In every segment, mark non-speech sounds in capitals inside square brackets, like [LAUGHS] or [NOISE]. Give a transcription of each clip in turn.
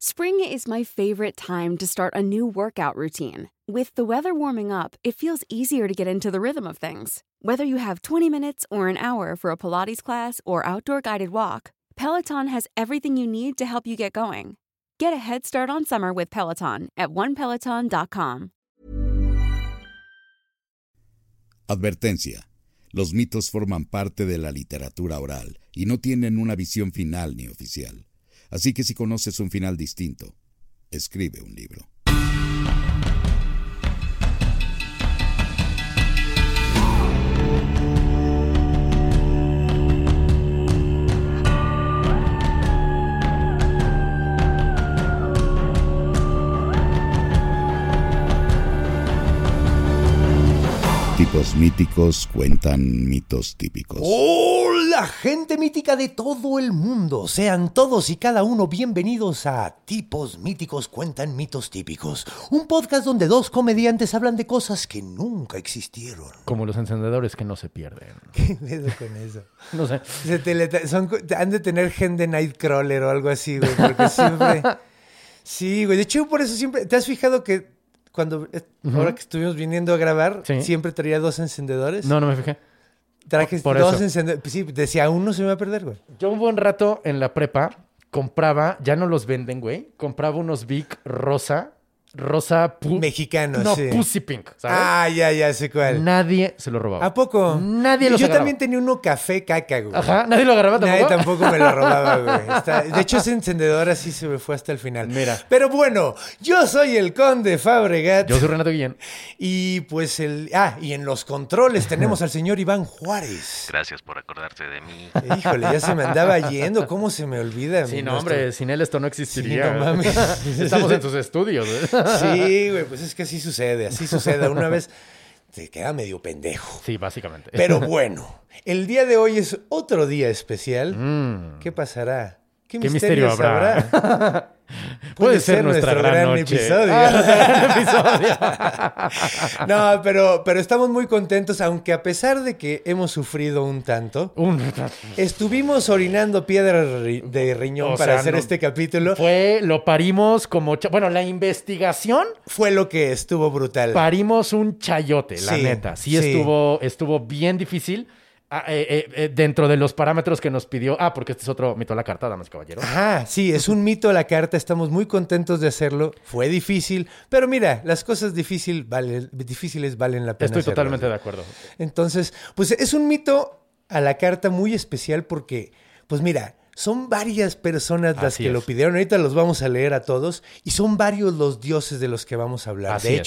Spring is my favorite time to start a new workout routine. With the weather warming up, it feels easier to get into the rhythm of things. Whether you have 20 minutes or an hour for a Pilates class or outdoor guided walk, Peloton has everything you need to help you get going. Get a head start on summer with Peloton at onepeloton.com. Advertencia. Los mitos forman parte de la literatura oral y no tienen una visión final ni oficial. Así que si conoces un final distinto, escribe un libro. Tipos míticos cuentan mitos típicos. Hola, gente mítica de todo el mundo. Sean todos y cada uno bienvenidos a Tipos Míticos Cuentan Mitos Típicos. Un podcast donde dos comediantes hablan de cosas que nunca existieron. Como los encendedores que no se pierden. [LAUGHS] ¿Qué pedo con eso? No sé. Se teleta- son- han de tener gen de Nightcrawler o algo así, güey, porque siempre... [LAUGHS] Sí, güey. De hecho, por eso siempre... ¿Te has fijado que cuando... eh, Ahora que estuvimos viniendo a grabar, Sí. siempre traía dos encendedores? No, no me fijé. Traje por dos encendedores. Sí, decía, uno se me va a perder, güey. Yo un buen rato en la prepa compraba, ya no los venden, güey. Compraba unos Vic rosa, rosa pu- Mexicanos, No, sí. Pussy Pink, ¿sabes? Ah, ya, ya sé cuál. Nadie se lo robaba. ¿A poco? Nadie los Yo agarraba. también tenía uno café caca, güey. Ajá, nadie lo agarraba tampoco. Nadie tampoco me lo robaba, [LAUGHS] güey. Está- De hecho, ese encendedor así se me fue hasta el final. Mira. Pero bueno, yo soy el conde Fabregat. Yo soy Renato Guillén. [LAUGHS] Y pues el... Ah, y en los controles tenemos [LAUGHS] al señor Iván Juárez. Gracias por acordarse de mí. Híjole, ya se me andaba yendo. ¿Cómo se me olvida? Sí, no, nuestro- hombre, sin él esto no existiría. Sí, no mames. Estamos en sus estudios, güey. Sí, [LAUGHS] güey, pues es que así sucede, así sucede. Una vez te queda medio pendejo. Sí, básicamente. Pero bueno, el día de hoy es otro día especial. Mm. ¿Qué pasará? ¿Qué, ¿Qué misterio habrá? habrá? [LAUGHS] Puede ser nuestra nuestro gran gran noche. episodio. [LAUGHS] Ah. [LAUGHS] No, pero, pero estamos muy contentos, aunque a pesar de que hemos sufrido un tanto, Un- estuvimos orinando piedra ri- de riñón O para sea, hacer no- este capítulo. Fue, lo parimos como... Bueno, la investigación Fue lo que estuvo brutal. parimos un chayote, la Sí, neta. Sí, sí. Estuvo, estuvo bien difícil. Ah, eh, eh, eh, dentro de los parámetros que nos pidió. Ah, porque este es otro mito a la carta, damas y caballeros. Ajá, sí, es un mito la carta, estamos muy contentos de hacerlo. Fue difícil, pero mira, las cosas difícil difíciles valen la pena. Estoy hacerlas. totalmente de acuerdo. Entonces, pues es un mito a la carta muy especial porque, pues mira, son varias personas las Así que es. lo pidieron. Ahorita los vamos a leer a todos y son varios los dioses de los que vamos a hablar. Así de es.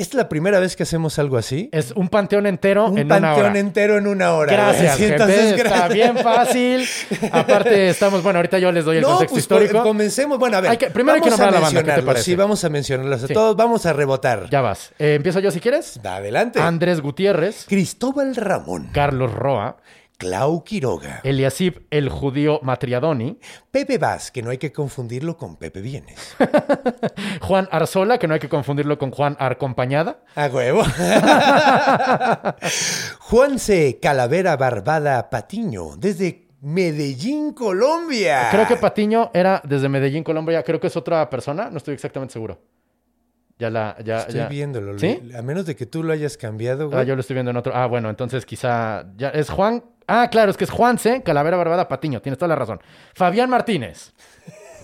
Esta es la primera vez que hacemos algo así. Es un panteón entero un en una panteón hora. entero en una hora. Gracias, gente. entonces, Está bien fácil. [LAUGHS] Aparte, estamos... Bueno, ahorita yo les doy el No, contexto pues histórico. co- comencemos. Bueno, a ver. Hay que- primero hay que nombrar a la banda, ¿qué te parece? Sí, vamos a mencionarlos a Sí. todos. Vamos a rebotar. Ya vas. Eh, Empiezo yo si quieres. Adelante. Andrés Gutiérrez, Cristóbal Ramón. Carlos Roa, Clau Quiroga. Eliasib el judío Matriadoni, Pepe Vaz, que no hay que confundirlo con Pepe Vienes. [LAUGHS] Juan Arzola, que no hay que confundirlo con Juan Arcompañada, A huevo. [LAUGHS] Juanse Calavera Barbada Patiño, desde Medellín, Colombia. Creo que Patiño era desde Medellín, Colombia. Creo que es otra persona. No estoy exactamente seguro. Ya la. Ya, Estoy ya. viéndolo. ¿Sí? A menos de que tú lo hayas cambiado, güey. Ah, yo lo estoy viendo en otro. Ah, bueno, entonces quizá. Ya es Juan. Ah, claro, es que es Juanse, Calavera Barbada Patiño. Tienes toda la razón. Fabián Martínez,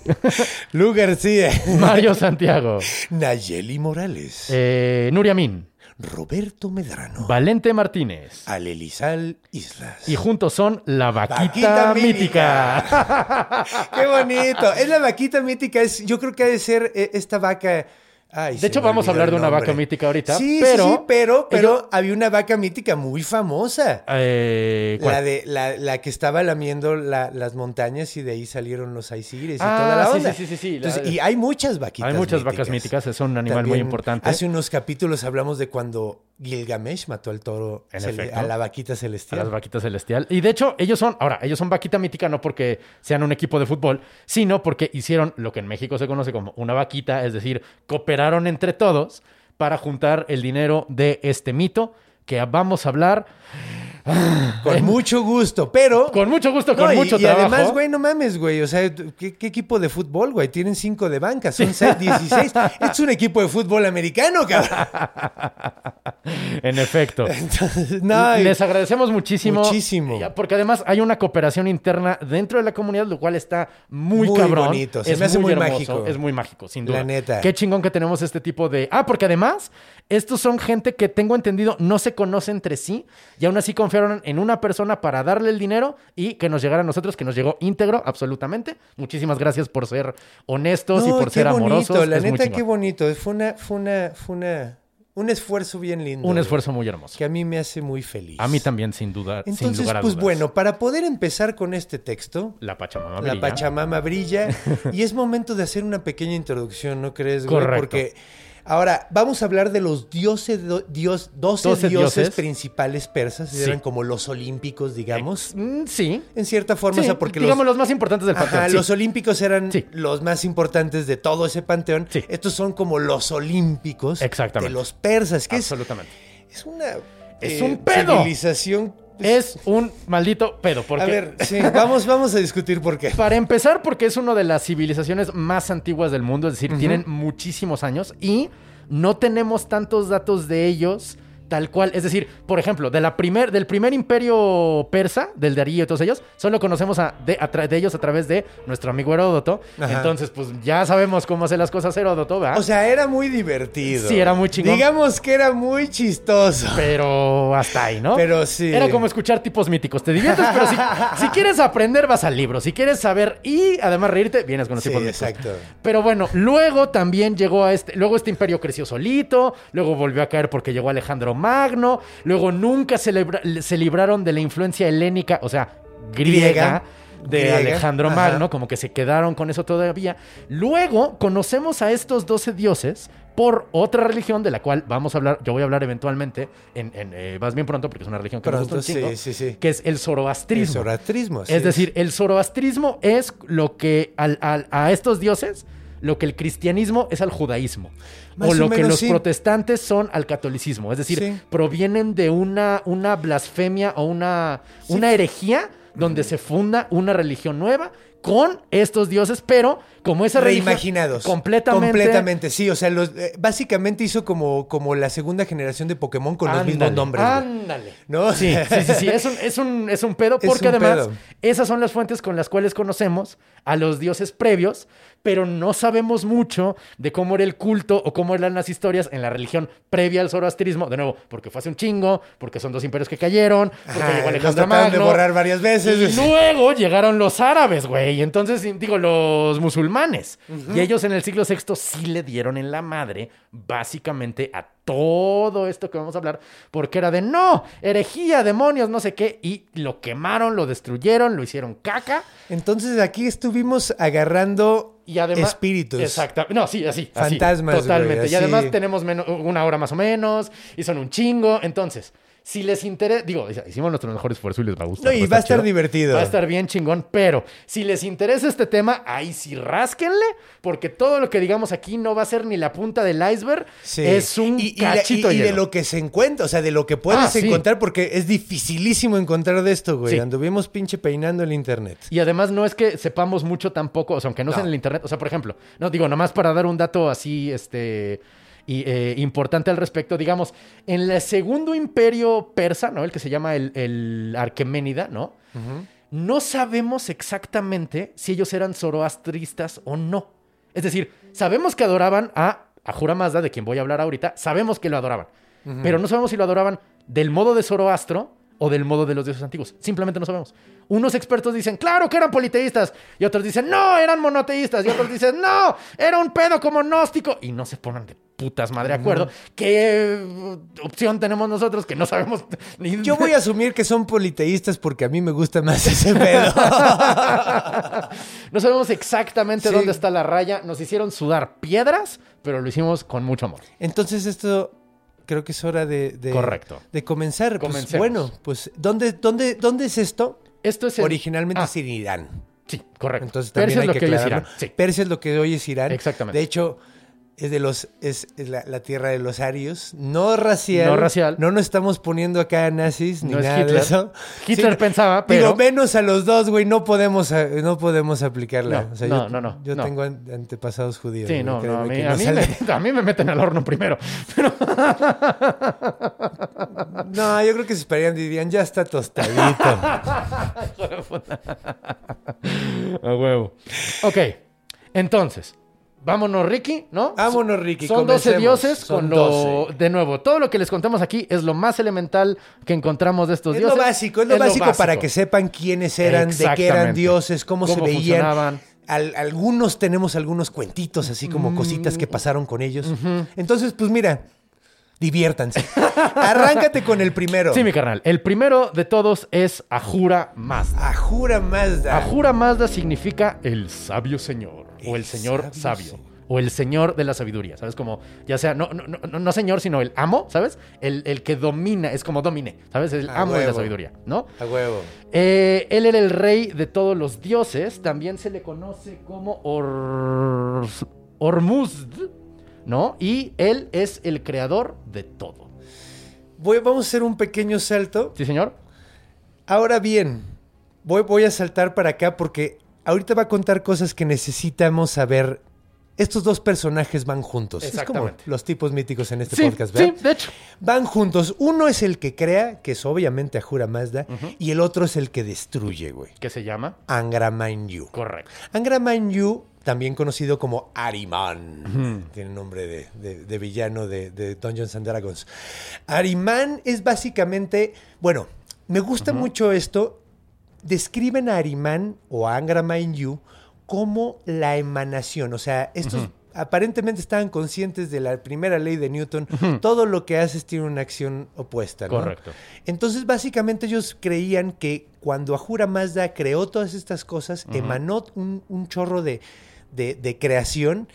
[LAUGHS] Lu García. [LAUGHS] Mario Santiago, Nayeli Morales. eh, Nuria Min, Roberto Medrano. Valente Martínez. Alelizal Islas. Y juntos son la vaquita, Vaquita mítica. [LAUGHS] ¡Qué bonito! Es la vaquita mítica. Es, yo creo que ha de ser eh, esta vaca. Ay, De hecho, vamos a hablar de una vaca mítica ahorita, Sí, pero sí, sí, pero, pero ellos- había una vaca mítica muy famosa. Eh. La, de, la, la que estaba lamiendo la- las montañas y de ahí salieron los aisires y Ah, toda la onda. sí, sí, sí. La- Entonces, y hay muchas vaquitas Hay muchas vacas míticas, es un animal muy importante. Hace unos capítulos hablamos de cuando Gilgamesh mató al toro, a la vaquita A celestial. las vaquitas celestial. Y de hecho, ellos son, ahora, ellos son vaquita mítica no porque sean un equipo de fútbol, sino porque hicieron lo que en México se conoce como una vaquita, es decir, cooperaron entre todos para juntar el dinero de este mito que vamos a hablar [LAUGHS] Con mucho gusto, pero... Con mucho gusto, con No, y- mucho y, trabajo. además, güey, no mames, güey. O sea, ¿qué, qué equipo de fútbol, güey? Tienen cinco de banca, son seis, [LAUGHS] 16. es un equipo de fútbol americano, cabrón. [LAUGHS] En efecto. Entonces, no, y- Les agradecemos muchísimo. Muchísimo. Porque además hay una cooperación interna dentro de la comunidad, lo cual está muy, Muy cabrón. bonito, se me hace muy mágico. Es muy mágico, sin duda. La neta. Qué chingón que tenemos este tipo de. Ah, porque además, estos son gente que tengo entendido no se conoce entre sí y aún así confiaron en una persona para darle el dinero y que nos llegara a nosotros, que nos llegó íntegro, absolutamente. Muchísimas gracias por ser honestos y por ser amorosos. bonito, la Es muy neta, qué bonito. Fue una, fue una, fue una, un esfuerzo bien lindo. Un esfuerzo muy hermoso. Que a mí me hace muy feliz. A mí también, sin duda. sin Entonces, lugar a pues dudas. bueno, para poder empezar con este texto, La Pachamama La brilla. Pachamama brilla y es momento de hacer una pequeña introducción, ¿no crees, güey? Correcto. Porque ahora vamos a hablar de los dioses, do- dios, 12, 12 dioses, dioses. principales persas, Sí. eran como los olímpicos, digamos. Mm, sí. En cierta forma, Sí, o sea, porque digamos los, los más importantes del panteón. Ajá, sí. los olímpicos eran los más importantes de todo ese panteón. Sí. Estos son como los olímpicos Exactamente. de los persas, que es, Absolutamente. es una Es eh, un pedo. civilización. Es un maldito pedo. Porque, A ver, sí, vamos, vamos a discutir por qué. Para empezar, porque es una de las civilizaciones más antiguas del mundo, es decir, tienen muchísimos años y no tenemos tantos datos de ellos tal cual. Es decir, por ejemplo, de la primer, del primer imperio persa, del Darío y todos ellos, solo conocemos a, de, a de ellos a través de nuestro amigo Heródoto. Ajá. Entonces, pues ya sabemos cómo hace las cosas Heródoto, ¿verdad? O sea, era muy divertido. Sí, era muy chingón. Digamos que era muy chistoso. Pero hasta ahí, ¿no? Pero sí. Era como escuchar tipos míticos. Te diviertes, pero si, [LAUGHS] si quieres aprender, vas al libro. Si quieres saber y además reírte, vienes con los Sí, tipos míticos. exacto. Pero bueno, luego también llegó a este. Luego este imperio creció solito. Luego volvió a caer porque llegó Alejandro Magno. Luego nunca se, libra- se libraron de la influencia helénica, o sea, griega. Griega. De Griega, Alejandro ajá. Magno, como que se quedaron con eso todavía. Luego conocemos a estos 12 dioses por otra religión de la cual vamos a hablar, yo voy a hablar eventualmente, en, en, eh, más bien pronto, porque es una religión que me gusta Pronto, un chingo, sí, sí, sí. que es el El zoroastrismo. zoroastrismo. así es decir, el zoroastrismo es lo que al- al- a estos dioses, lo que el cristianismo es al judaísmo. Más o o lo que los sí. protestantes son al catolicismo. Es decir, Sí. provienen de una, una blasfemia o una, una herejía donde se funda una religión nueva con estos dioses, pero como esa reimaginados. completamente Completamente, sí. O sea, los, eh, básicamente hizo como, como la segunda generación de Pokémon con los mismos Ándale, nombres. Ándale. ¿No? Sí, sí, sí, sí. Es un, es un, es un pedo [LAUGHS] porque un además pedo. esas son las fuentes con las cuales conocemos a los dioses previos, pero no sabemos mucho de cómo era el culto o cómo eran las historias en la religión previa al zoroastrismo. De nuevo, porque fue hace un chingo, porque son dos imperios que cayeron, porque Ajá, llegó Alejandro trataron de Magno. borrar varias veces. Y luego llegaron los árabes, güey. Y entonces, digo, los musulmanes. Y ellos en el siglo VI sí le dieron en la madre, básicamente, a todo esto que vamos a hablar, porque era de no, herejía, demonios, no sé qué. Y lo quemaron, lo destruyeron, lo hicieron caca. Entonces aquí estuvimos agarrando Y además. espíritus. Exacto. No, sí, así. así, Fantasmas, Totalmente. güey, y además así. tenemos menos- una hora más o menos. Y son un chingo. Entonces. Si les interesa, digo, hicimos nuestro mejor esfuerzo y les va a gustar. No, y va va a estar chido. divertido. Va a estar bien chingón, pero si les interesa este tema, ahí sí rásquenle, porque todo lo que digamos aquí no va a ser ni la punta del iceberg, Sí. es un y, y la- cachito y- y de lo que se encuentra, o sea, de lo que puedes Ah, sí. encontrar, porque es dificilísimo encontrar de esto, güey. Sí. Anduvimos pinche peinando el internet. Y además no es que sepamos mucho tampoco, o sea, aunque no, sea No. en el internet, o sea, por ejemplo, no digo, nomás para dar un dato así, este, y, eh, importante al respecto, digamos, en el segundo imperio persa, ¿no? El que se llama el, el Arqueménida, ¿no? No sabemos exactamente si ellos eran zoroastristas o no. Es decir, sabemos que adoraban a Ahura Mazda, de quien voy a hablar ahorita, sabemos que lo adoraban, pero no sabemos si lo adoraban del modo de Zoroastro o del modo de los dioses antiguos. Simplemente no sabemos. Unos expertos dicen, claro que eran politeístas, y otros dicen, no, eran monoteístas, y otros dicen, no, era un pedo como gnóstico, y no se ponen de putas madre de acuerdo. ¿Qué opción tenemos nosotros que no sabemos ni Yo voy a asumir que son politeístas porque a mí me gusta más ese pedo. [LAUGHS] no sabemos exactamente Sí. dónde está la raya. Nos hicieron sudar piedras, pero lo hicimos con mucho amor. Entonces esto creo que es hora de, de- Correcto. de comenzar. Pues, bueno, pues ¿dónde, dónde, ¿dónde es esto? Esto es el- Originalmente Ah, es en Irán. Sí, correcto. Entonces Persia también es lo hay que que hoy es aclararlo. Irán. Sí. Persia es lo que hoy es Irán. Exactamente. De hecho, es de los es, es la, la tierra de los arios, no racial. No racial. No nos estamos poniendo acá nazis ni No es nada de Hitler. eso. Hitler Sí, pensaba, pero... Digo, menos a los dos, güey, no podemos a- no podemos aplicarla. No, O sea, no, yo, no, no, Yo no. tengo an- antepasados judíos. Sí, no, a mí, a mí me, a mí me meten al horno primero. [LAUGHS] Pero- No, yo creo que se esperarían, dirían, ya está tostadito. [LAUGHS] A huevo. Ok, entonces, vámonos, Ricky, ¿no? Vámonos, Ricky, Son 12 comencemos. dioses Son con lo... 12. De nuevo, todo lo que les contamos aquí es lo más elemental que encontramos de estos Es dioses. lo básico, es lo, básico, para que sepan quiénes eran, de qué eran dioses, cómo, se veían. Al- algunos tenemos algunos cuentitos, así como cositas que pasaron con ellos. Entonces, pues mira, diviértanse. [LAUGHS] Arráncate con el primero. Sí, mi carnal. El primero de todos es Ahura Mazda. Ajura Mazda. Ahura Mazda significa el sabio señor o el señor sabio. O el señor de la sabiduría, ¿sabes? Como, ya sea, no, no, no, no señor, sino el amo, ¿sabes? El, el que domina, es como domine, ¿sabes? El amo de la sabiduría, ¿no? A huevo. Eh, él era el rey de todos los dioses. También se le conoce como Or... Ormuzd, ¿no? Y él es el creador de todo. Voy, vamos a hacer un pequeño salto. ¿Sí, señor? Ahora bien, voy, voy a saltar para acá porque ahorita va a contar cosas que necesitamos saber. Estos dos personajes van juntos. Es como Exactamente. los tipos míticos en este sí, podcast, ¿verdad? sí, de hecho. Van juntos. Uno es el que crea, que es obviamente Ahura Mazda, y el otro es el que destruye, güey. ¿Qué se llama? Angra Mainyu. Correcto. Angra Mainyu, también conocido como Ariman. Tiene nombre de, de- de villano de, de Dungeons and Dragons. Ariman es básicamente, bueno, me gusta mucho esto. Describen a Ariman o a Angra Mainyu como la emanación. O sea, estos aparentemente estaban conscientes de la primera ley de Newton. Todo lo que haces tiene una acción opuesta. ¿no? Correcto. Entonces, básicamente ellos creían que cuando Ahura Mazda creó todas estas cosas, emanó un, un chorro de, de- de creación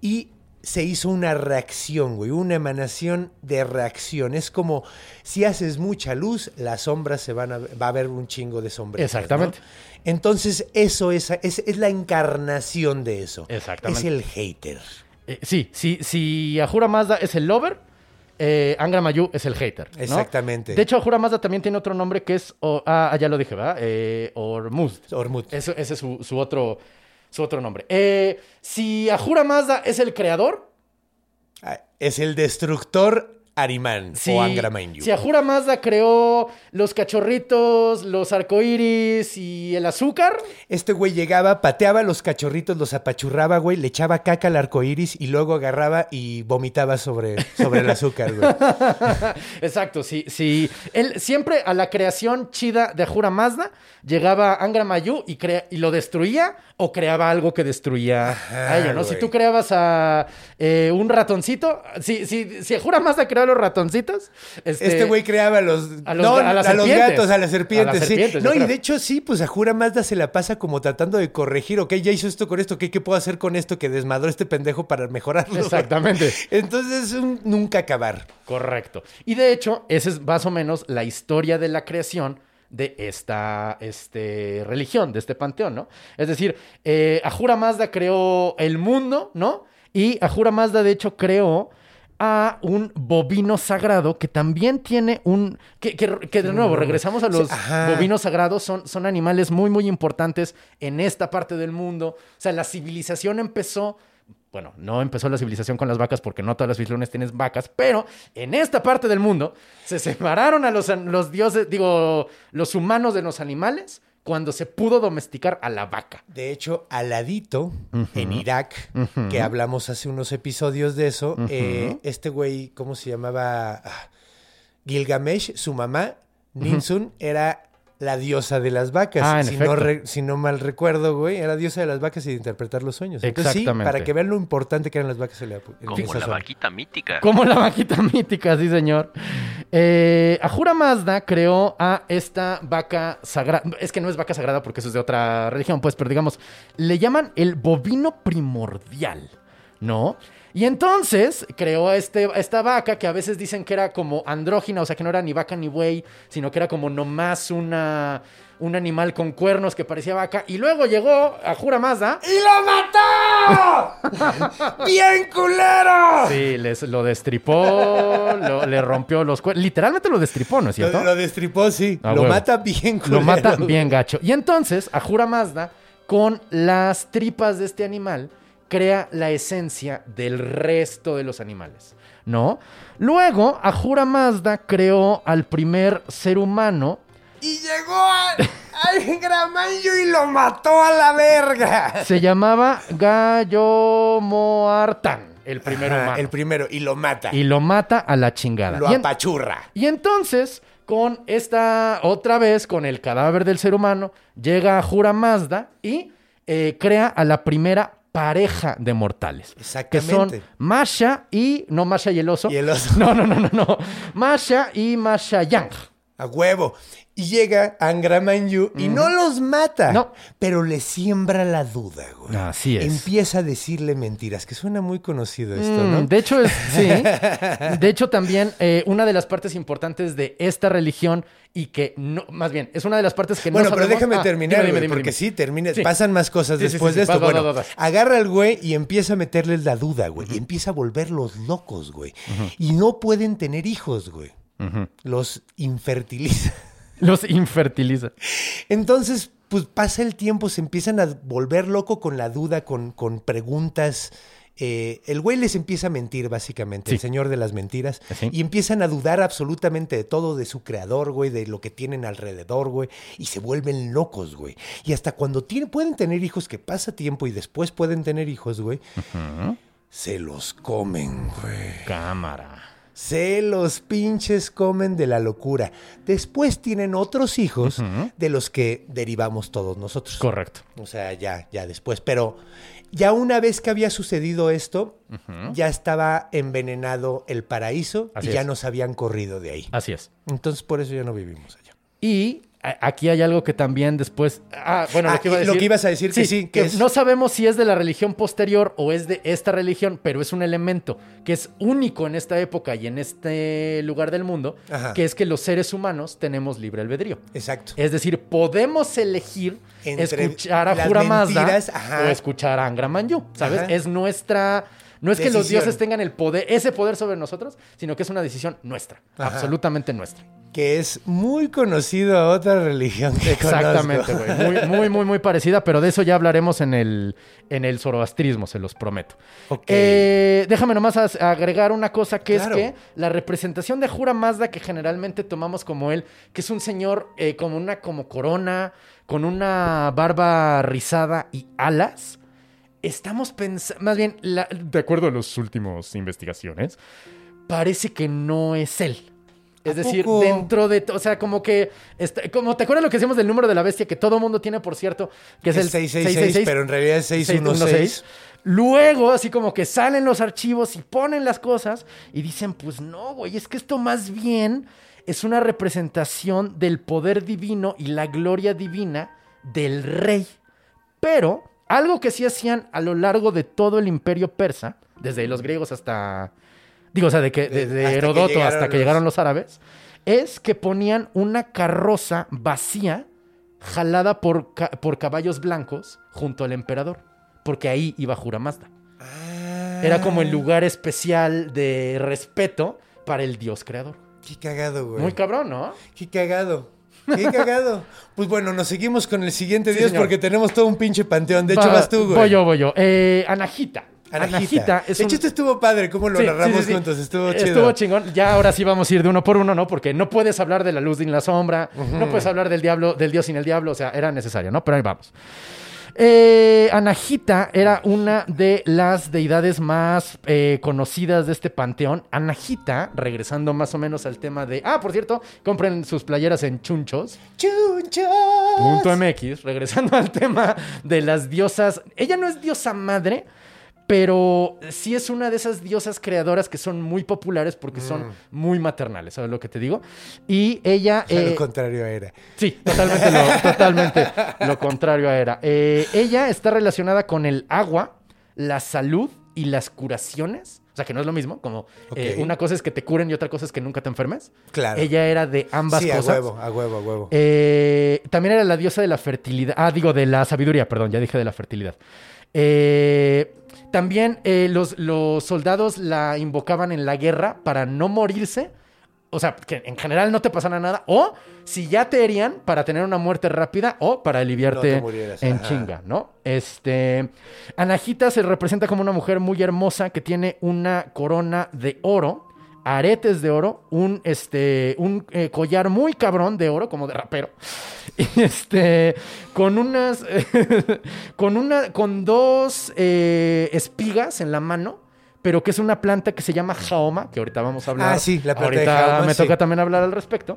y se hizo una reacción, güey, una emanación de reacción. Es como si haces mucha luz, las sombras se van a va a haber un chingo de sombras. Exactamente. Entonces, eso es, es, es la encarnación de eso. Exactamente. Es el hater. Eh, sí, sí, si Ahura Mazda es el lover, eh, Angra Mayu es el hater. ¿no? Exactamente. De hecho, Ahura Mazda también tiene otro nombre que es. ah, ya lo dije, ¿verdad? Eh. Eso- ese es su, su otro, su otro nombre. Eh, si Ahura Mazda es el creador, Ah, Es el destructor Ariman o Angra Mainyu. si Ahura Mazda creó los cachorritos, los arcoíris y el azúcar, Este güey llegaba, pateaba los cachorritos, los apachurraba, güey, le echaba caca al arco iris y luego agarraba y vomitaba sobre, sobre el azúcar, güey. [LAUGHS] Exacto, sí, sí. Él siempre a la creación chida de Ahura Mazda llegaba Angra Mayu y, crea- y lo destruía o creaba algo que destruía a ello, ¿no? Si tú creabas a eh, un ratoncito, si, si, si Ahura Mazda creó a los ratoncitos, este, Este güey creaba a los, a los no, ga- a las los serpientes. gatos, a las serpientes, A las sí. serpientes, yo no, y creo. de hecho sí, pues a Jura Mazda se la pasa como tratando de corregir, ok, ya hizo esto con esto, ¿qué, qué puedo hacer con esto que desmadró este pendejo para mejorarlo? Exactamente. [LAUGHS] Entonces es un nunca acabar. Correcto. Y de hecho, esa es más o menos la historia de la creación de esta este, religión, de este panteón, ¿no? Es decir, eh, Ahura Mazda creó el mundo, ¿no? Y Ahura Mazda, de hecho, creó a un bovino sagrado que también tiene un... Que, que- que de nuevo, regresamos a los Sí, bovinos sagrados, son, son animales muy, muy importantes en esta parte del mundo. O sea, la civilización empezó bueno, no empezó la civilización con las vacas porque no todas las civilizaciones tienen vacas, pero en esta parte del mundo se separaron a los, los dioses, digo, los humanos de los animales cuando se pudo domesticar a la vaca. De hecho, al ladito, en Irak, que hablamos hace unos episodios de eso, eh, este güey, ¿cómo se llamaba? Ah, Gilgamesh, su mamá, Ninsun, era la diosa de las vacas. Ah, en si, no re- si no mal recuerdo, güey, era diosa de las vacas y de interpretar los sueños. Entonces, sí, Exactamente. para que vean lo importante que eran las vacas en, la- en Como la zona. vaquita mítica. Como la vaquita [LAUGHS] mítica, sí, señor. Eh, Ahura Mazda creó a esta vaca sagrada. Es que no es vaca sagrada porque eso es de otra religión, pues, pero digamos, le llaman el bovino primordial. ¿no? Y entonces creó este, esta vaca que a veces dicen que era como andrógina, o sea, que no era ni vaca ni buey, sino que era como nomás una, un animal con cuernos que parecía vaca. Y luego llegó a Jura Mazda. ¡Y lo mató! [LAUGHS] ¡Bien culero! Sí, les, lo destripó, lo- le rompió los cuernos. Literalmente lo destripó, ¿no es cierto? Lo, lo destripó, sí. A lo huevo. mata bien culero. Lo mata bien gacho. Y entonces, Ajura Mazda, con las tripas de este animal, crea la esencia del resto de los animales, ¿no? Luego, Ajura Mazda creó al primer ser humano. Y llegó [LAUGHS] al Gramayo y lo mató a la verga. Se llamaba Gallo Moartan, el primer Ajá, humano. El primero, y lo mata. Y lo mata a la chingada. lo Y en- apachurra. Y entonces, con esta, otra vez, con el cadáver del ser humano, llega Jura Mazda y eh, crea a la primera pareja de mortales. Que Exactamente. son Masha y, no Masha y el oso. Y el oso. [LAUGHS] No, no, no, no, no. Masha y Masha Yang. A huevo. Y llega Angra Manju y no los mata. No. Pero le siembra la duda, güey. Así es. Empieza a decirle mentiras, que suena muy conocido esto, Mm, ¿no? De hecho, es, sí. [LAUGHS] De hecho, también eh, una de las partes importantes de esta religión y que no, más bien, es una de las partes que Bueno, no pero sabemos- déjame Ah, terminar, dime, dime, porque sí, termina, Sí. pasan más cosas Sí, después sí, de esto. Bueno, agarra al güey y empieza a meterles la duda, güey, y empieza a volverlos locos, güey. Y no pueden tener hijos, güey. Los infertiliza. [LAUGHS] Los infertiliza. Entonces, pues pasa el tiempo, se empiezan a volver loco con la duda, con, con preguntas. Eh, el güey les empieza a mentir, básicamente, Sí. el señor de las mentiras. Sí. Y empiezan a dudar absolutamente de todo, de su creador, güey, de lo que tienen alrededor, güey. Y se vuelven locos, güey. Y hasta cuando tienen, pueden tener hijos, que pasa tiempo y después pueden tener hijos, güey, se los comen, güey. Cámara. Se los pinches comen de la locura. Después tienen otros hijos de los que derivamos todos nosotros. Correcto. O sea, ya, ya después. Pero ya una vez que había sucedido esto, ya estaba envenenado el paraíso Así y ya es. nos habían corrido de ahí. Así es. Entonces por eso ya no vivimos allá. Y aquí hay algo que también después. Ah, bueno, Ah, lo que iba a y decir. lo que ibas a decir que sí, que que es- no sabemos si es de la religión posterior o es de esta religión, pero es un elemento que es único en esta época y en este lugar del mundo, Ajá. que es que los seres humanos tenemos libre albedrío. Exacto. Es decir, podemos elegir Entre escuchar a Jura Mazda o escuchar a Angra Manju, ¿sabes? Ajá. Es nuestra... No es que los dioses tengan el poder, ese poder sobre nosotros, sino que es una decisión nuestra, Ajá. absolutamente nuestra. Que es muy conocido a otra religión que Exactamente, güey. Muy, [LAUGHS] muy, muy, muy parecida, pero de eso ya hablaremos en el, en el zoroastrismo, se los prometo. Ok. Eh, déjame nomás agregar una cosa que Claro. es que la representación de Jura Mazda que generalmente tomamos como él, que es un señor eh, como una como corona, con una barba rizada y alas, estamos pensando, más bien, la- de acuerdo a las últimas investigaciones, parece que no es él. Es ¿A decir, poco? dentro de, o sea, como que, está- como te acuerdas lo que decíamos del número de la bestia que todo mundo tiene, por cierto, que es, Es el 666, pero en realidad es 616. Luego, así como que salen los archivos y ponen las cosas y dicen, pues no, güey, es que esto más bien es una representación del poder divino y la gloria divina del rey. Pero algo que sí hacían a lo largo de todo el imperio persa, desde los griegos hasta, digo, o sea, de, que, de, de Hasta que Herodoto hasta que los- llegaron los árabes, es que ponían una carroza vacía jalada por, ca- por caballos blancos junto al emperador, porque ahí iba Jura Mazda. Ah, Era como el lugar especial de respeto para el dios creador. Qué cagado, güey. Muy cabrón, ¿no? Qué cagado. [LAUGHS] Qué cagado. pues bueno, nos seguimos con el siguiente Sí, dios señor. porque tenemos todo un pinche panteón. De hecho, Va- vas tú, güey. Voy yo, voy yo. Eh, Anahita. Anahita. es de un- hecho, esto estuvo padre. ¿Cómo lo Sí, narramos sí, sí, sí. juntos? Estuvo chido. Estuvo chingón. Ya ahora sí vamos a ir de uno por uno, ¿no? Porque no puedes hablar de la luz sin la sombra, no puedes hablar del diablo, del dios sin el diablo, o sea, era necesario, ¿no? Pero ahí vamos. Eh, Anahita era una de las deidades más eh, conocidas de este panteón. Anahita, regresando más o menos al tema de. Ah, por cierto, compren sus playeras en chunchos. ¡Chunchos! Punto MX, regresando al tema de las diosas. Ella no es diosa madre, pero sí es una de esas diosas creadoras que son muy populares porque son muy maternales, ¿sabes lo que te digo? Y ella... [LAUGHS] O sea, eh, lo contrario a era. Sí, totalmente lo, [LAUGHS] totalmente lo contrario a Era. Eh, ella está relacionada con el agua, la salud y las curaciones. O sea, que no es lo mismo, como eh, una cosa es que te curen y otra cosa es que nunca te enfermes. Claro. Ella era de ambas sí, cosas. a huevo, a huevo, a huevo. Eh, también era la diosa de la fertilidad. Ah, digo, de la sabiduría, perdón, ya dije de la fertilidad. Eh, también eh, los, los soldados la invocaban en la guerra para no morirse. O sea, que en general no te pasara nada. O si ya te herían, para tener una muerte rápida o para No aliviarte te murieras, en ajá. chinga, ¿no? Este. Anahita se representa como una mujer muy hermosa que tiene una corona de oro, aretes de oro, un, este, un eh, collar muy cabrón de oro, como de rapero. [LAUGHS] Y este. Con unas. [LAUGHS] con una. Con dos eh, espigas en la mano. Pero que es una planta que se llama jaoma, que ahorita vamos a hablar. Ah, sí, la planta de ahorita jaoma, me sí. toca también hablar al respecto.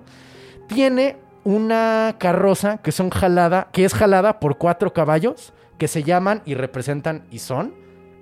Tiene una carroza que son jalada, que es jalada por cuatro caballos que se llaman y representan y son,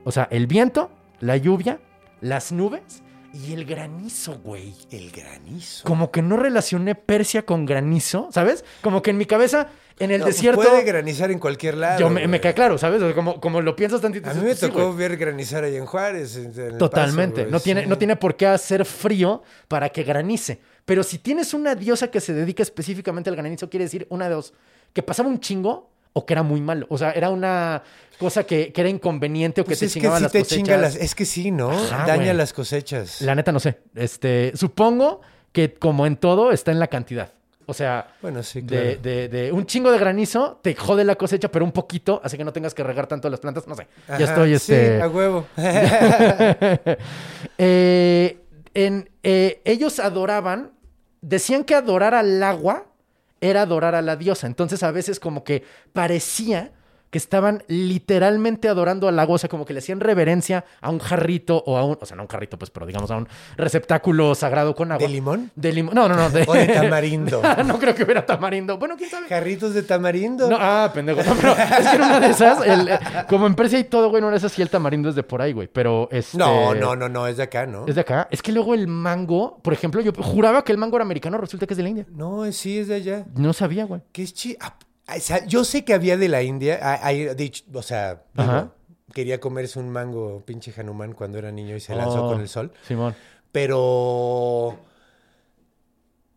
o sea, el viento, la lluvia, las nubes y el granizo, güey. El granizo. Como que no relacioné Persia con granizo, ¿sabes? Como que en mi cabeza, en el No, pues desierto, Puede granizar en cualquier lado. yo me, me queda claro, ¿sabes? O sea, como, como lo piensas tantito. A mí me pues, sí, tocó güey. ver granizar ahí en Juárez. en- en El Totalmente. Paso, no, tiene, sí. no tiene por qué hacer frío para que granice. Pero si tienes una diosa que se dedica específicamente al granizo, quiere decir una de dos. Que pasaba un chingo o que era muy malo. O sea, era una cosa que, que era inconveniente o que Pues te es que chingaba sí las te cosechas. chinga las... Es que sí, ¿no? Ajá, Daña güey. las cosechas. La neta no sé. Este, supongo que como en todo está en la cantidad. O sea, Bueno, sí, de, claro. de- de un chingo de granizo te jode la cosecha, pero un poquito, así que no tengas que regar tanto las plantas. No sé. Ajá, ya estoy, sí, este. a huevo. [LAUGHS] [LAUGHS] Eh, en, eh, ellos adoraban, decían que adorar al agua era adorar a la diosa. Entonces a veces como que parecía que estaban literalmente adorando al agua, o sea, como que le hacían reverencia a un jarrito o a un, o sea, no un jarrito, pues, pero digamos a un receptáculo sagrado con agua. ¿De limón? De limón. No, no, no. De... [LAUGHS] O de tamarindo. [LAUGHS] no creo que hubiera tamarindo. Bueno, quién sabe. Jarritos de tamarindo. No, ah, pendejo. No, pero es que en una de esas, el- como en Persia y todo, güey, en una de esas sí el tamarindo es de por ahí, güey. Pero este. no, no, no, no, es de acá, ¿no? Es de acá. Es que luego el mango, por ejemplo, yo juraba que el mango era americano, resulta que es de la India. No, sí, es de allá. No sabía, güey. Que es chi... yo sé que había de la India, hay- dicho, o sea, digo, quería comerse un mango pinche Hanuman cuando era niño y se lanzó Oh, con el sol. Simón. Pero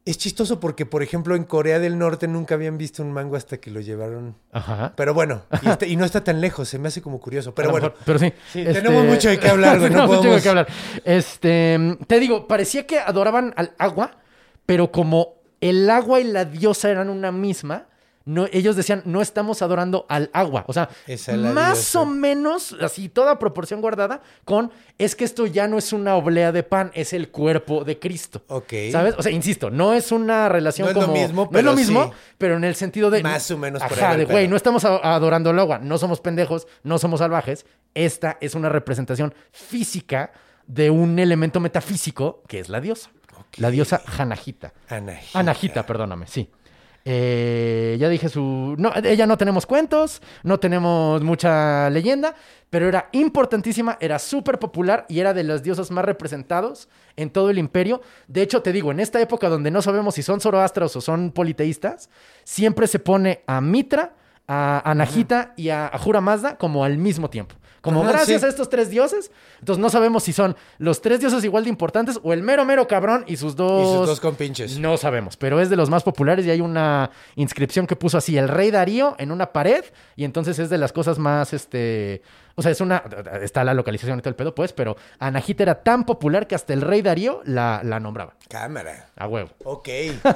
es chistoso porque, por ejemplo, en Corea del Norte nunca habían visto un mango hasta que lo llevaron. Ajá. Pero bueno, y, está- y no está tan lejos, se me hace como curioso. Pero bueno, mejor, pero sí. Sí, tenemos mucho de qué hablar, [LAUGHS] güey, no tenemos mucho de podemos- qué hablar. Este, te digo, parecía que adoraban al agua, pero como el agua y la diosa eran una misma, no, ellos decían, no estamos adorando al agua. O sea, es más o menos, así, toda proporción guardada, con, es que esto ya no es una oblea de pan, es el cuerpo de Cristo. Ok. ¿Sabes? O sea, insisto, no es una relación No es lo como... mismo, no es pero lo mismo, sí. pero en el sentido de... Más o menos por ahí Ajá, de, güey, no estamos adorando el agua, no somos pendejos, no somos salvajes. Esta es una representación física de un elemento metafísico que es la diosa. La diosa Hanajita. Anahita. Anahita, perdóname, sí. Eh, ya dije su... No, ella no tenemos cuentos, no tenemos mucha leyenda, pero era importantísima, era súper popular y era de los dioses más representados en todo el imperio. De hecho, te digo, en esta época donde no sabemos si son zoroastros o son politeístas, siempre se pone a Mitra, a Anahita y a Ahura Mazda como al mismo tiempo. Como Ajá, gracias sí. a estos tres dioses, entonces no sabemos si son los tres dioses igual de importantes o el mero mero cabrón y sus dos... Y sus dos compinches. No sabemos, pero es de los más populares y hay una inscripción que puso así el rey Darío en una pared y entonces es de las cosas más, este, o sea, es una, está la localización y todo el pedo, pues, pero Anahita era tan popular que hasta el rey Darío la, la nombraba. Cámara. A huevo. Ok.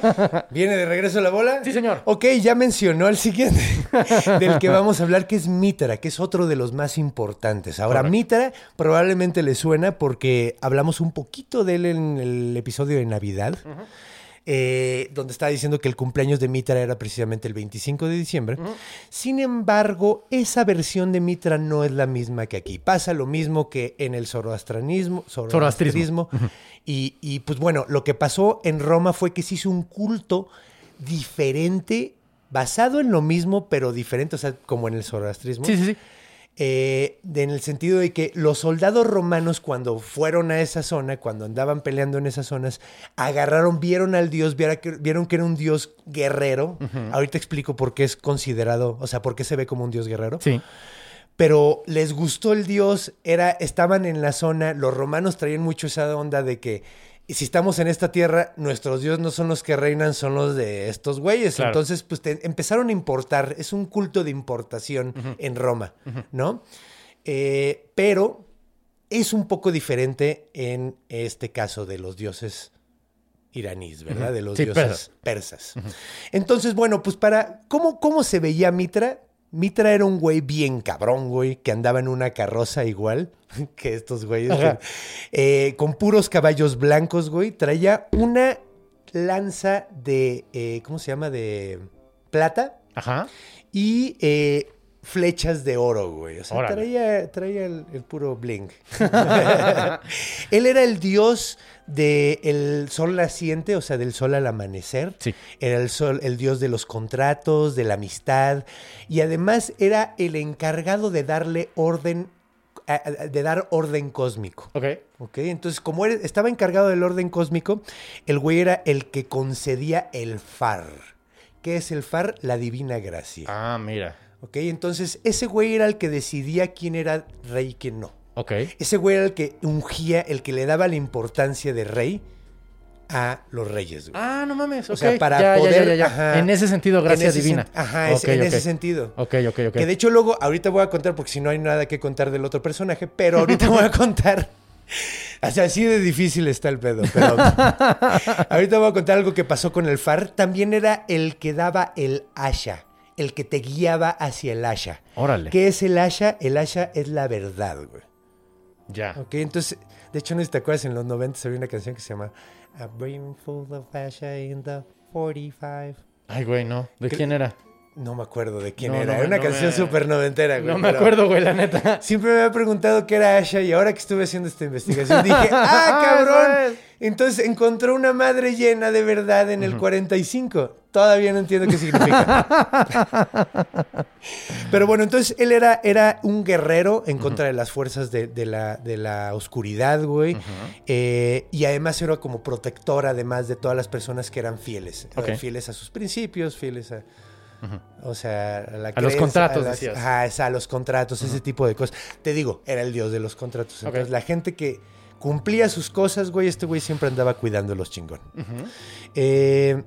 [LAUGHS] ¿Viene de regreso la bola? Sí, señor. Ok, ya mencionó al siguiente, [LAUGHS] del que vamos a hablar, que es Mitra, que es otro de los más importantes. Ahora, Correcto. Mitra probablemente le suena porque hablamos un poquito de él en el episodio de Navidad. Eh, donde estaba diciendo que el cumpleaños de Mitra era precisamente el 25 de diciembre. Sin embargo, esa versión de Mitra no es la misma que aquí. Pasa lo mismo que en el zoroastranismo, zoroastrismo. Y, y, pues bueno, lo que pasó en Roma fue que se hizo un culto diferente, basado en lo mismo, pero diferente, o sea, como en el zoroastrismo. Sí, sí, sí. Eh, de- en el sentido de que los soldados romanos cuando fueron a esa zona, cuando andaban peleando en esas zonas, agarraron, vieron al dios, vieron que era un dios guerrero. Ahorita explico por qué es considerado, o sea, por qué se ve como un dios guerrero. Sí. pero les gustó el dios, era, estaban en la zona, los romanos traían mucho esa onda de que si estamos en esta tierra, nuestros dioses no son los que reinan, son los de estos güeyes. Claro. Entonces, pues te- empezaron a importar, es un culto de importación en Roma, ¿no? Eh, pero es un poco diferente en este caso de los dioses iraníes, ¿verdad? De los Sí, dioses persas. Entonces, bueno, pues para, ¿cómo, ¿cómo se veía Mitra? Mitra era un güey bien cabrón, güey, que andaba en una carroza igual [LAUGHS] que estos güeyes, eh, con puros caballos blancos, güey. Traía una lanza de, eh, ¿cómo se llama? De plata Ajá. y eh, flechas de oro, güey. O sea, Órale. traía, traía el, el puro bling. [LAUGHS] [LAUGHS] Él era el dios del sol naciente, o sea, del sol al amanecer. Sí. Era el sol, el dios de los contratos, de la amistad. Y además era el encargado de darle orden, de dar orden cósmico. Ok. Ok, entonces como estaba encargado del orden cósmico, el güey era el que concedía el far. ¿Qué es el far? La divina gracia. Ah, mira. Ok, entonces ese güey era el que decidía quién era rey y quién no. Ok. Ese güey era el que ungía, el que le daba la importancia de rey a los reyes. güey. Ah, no mames. O ok. sea, para Ya, poder- ya, ya, ya. ajá. En ese sentido, gracia ese divina. sen- Ajá, es- en ese sentido. Ok, ok, ok. Que de hecho luego, ahorita voy a contar, porque si no hay nada que contar del otro personaje, pero ahorita voy a [LAUGHS] contar. O sea, así de difícil está el pedo, pero [LAUGHS] ahorita voy a contar algo que pasó con el Far. También era el que daba el asha, el que te guiaba hacia el asha. Órale. ¿Qué es el asha? El asha es la verdad, güey. Ya. Ok, entonces, de hecho, no sé si te acuerdas, en los 90 había una canción que se llama A Brain Full of Asha in the 45. Ay, güey, no. ¿De ¿Qué- quién era? No me acuerdo de quién No, era. no era una no canción me- súper noventera, güey. No me acuerdo, güey, la neta. Siempre me había preguntado qué era Asha y ahora que estuve haciendo esta investigación [LAUGHS] dije, ¡ah, cabrón! Entonces encontró una madre llena de verdad en el 45. Todavía no entiendo qué significa. [LAUGHS] Pero bueno, entonces él era, era un guerrero en contra de las fuerzas de, de la, de la oscuridad, güey. Eh, y además era como protector, además de todas las personas que eran fieles. Eh, Fieles a sus principios, fieles a... O sea, a, la A los contratos, a las- decías. Ajá, es a los contratos, ese tipo de cosas. Te digo, era el dios de los contratos. Entonces, la gente que cumplía sus cosas, güey, este güey siempre andaba cuidando los chingón. Eh,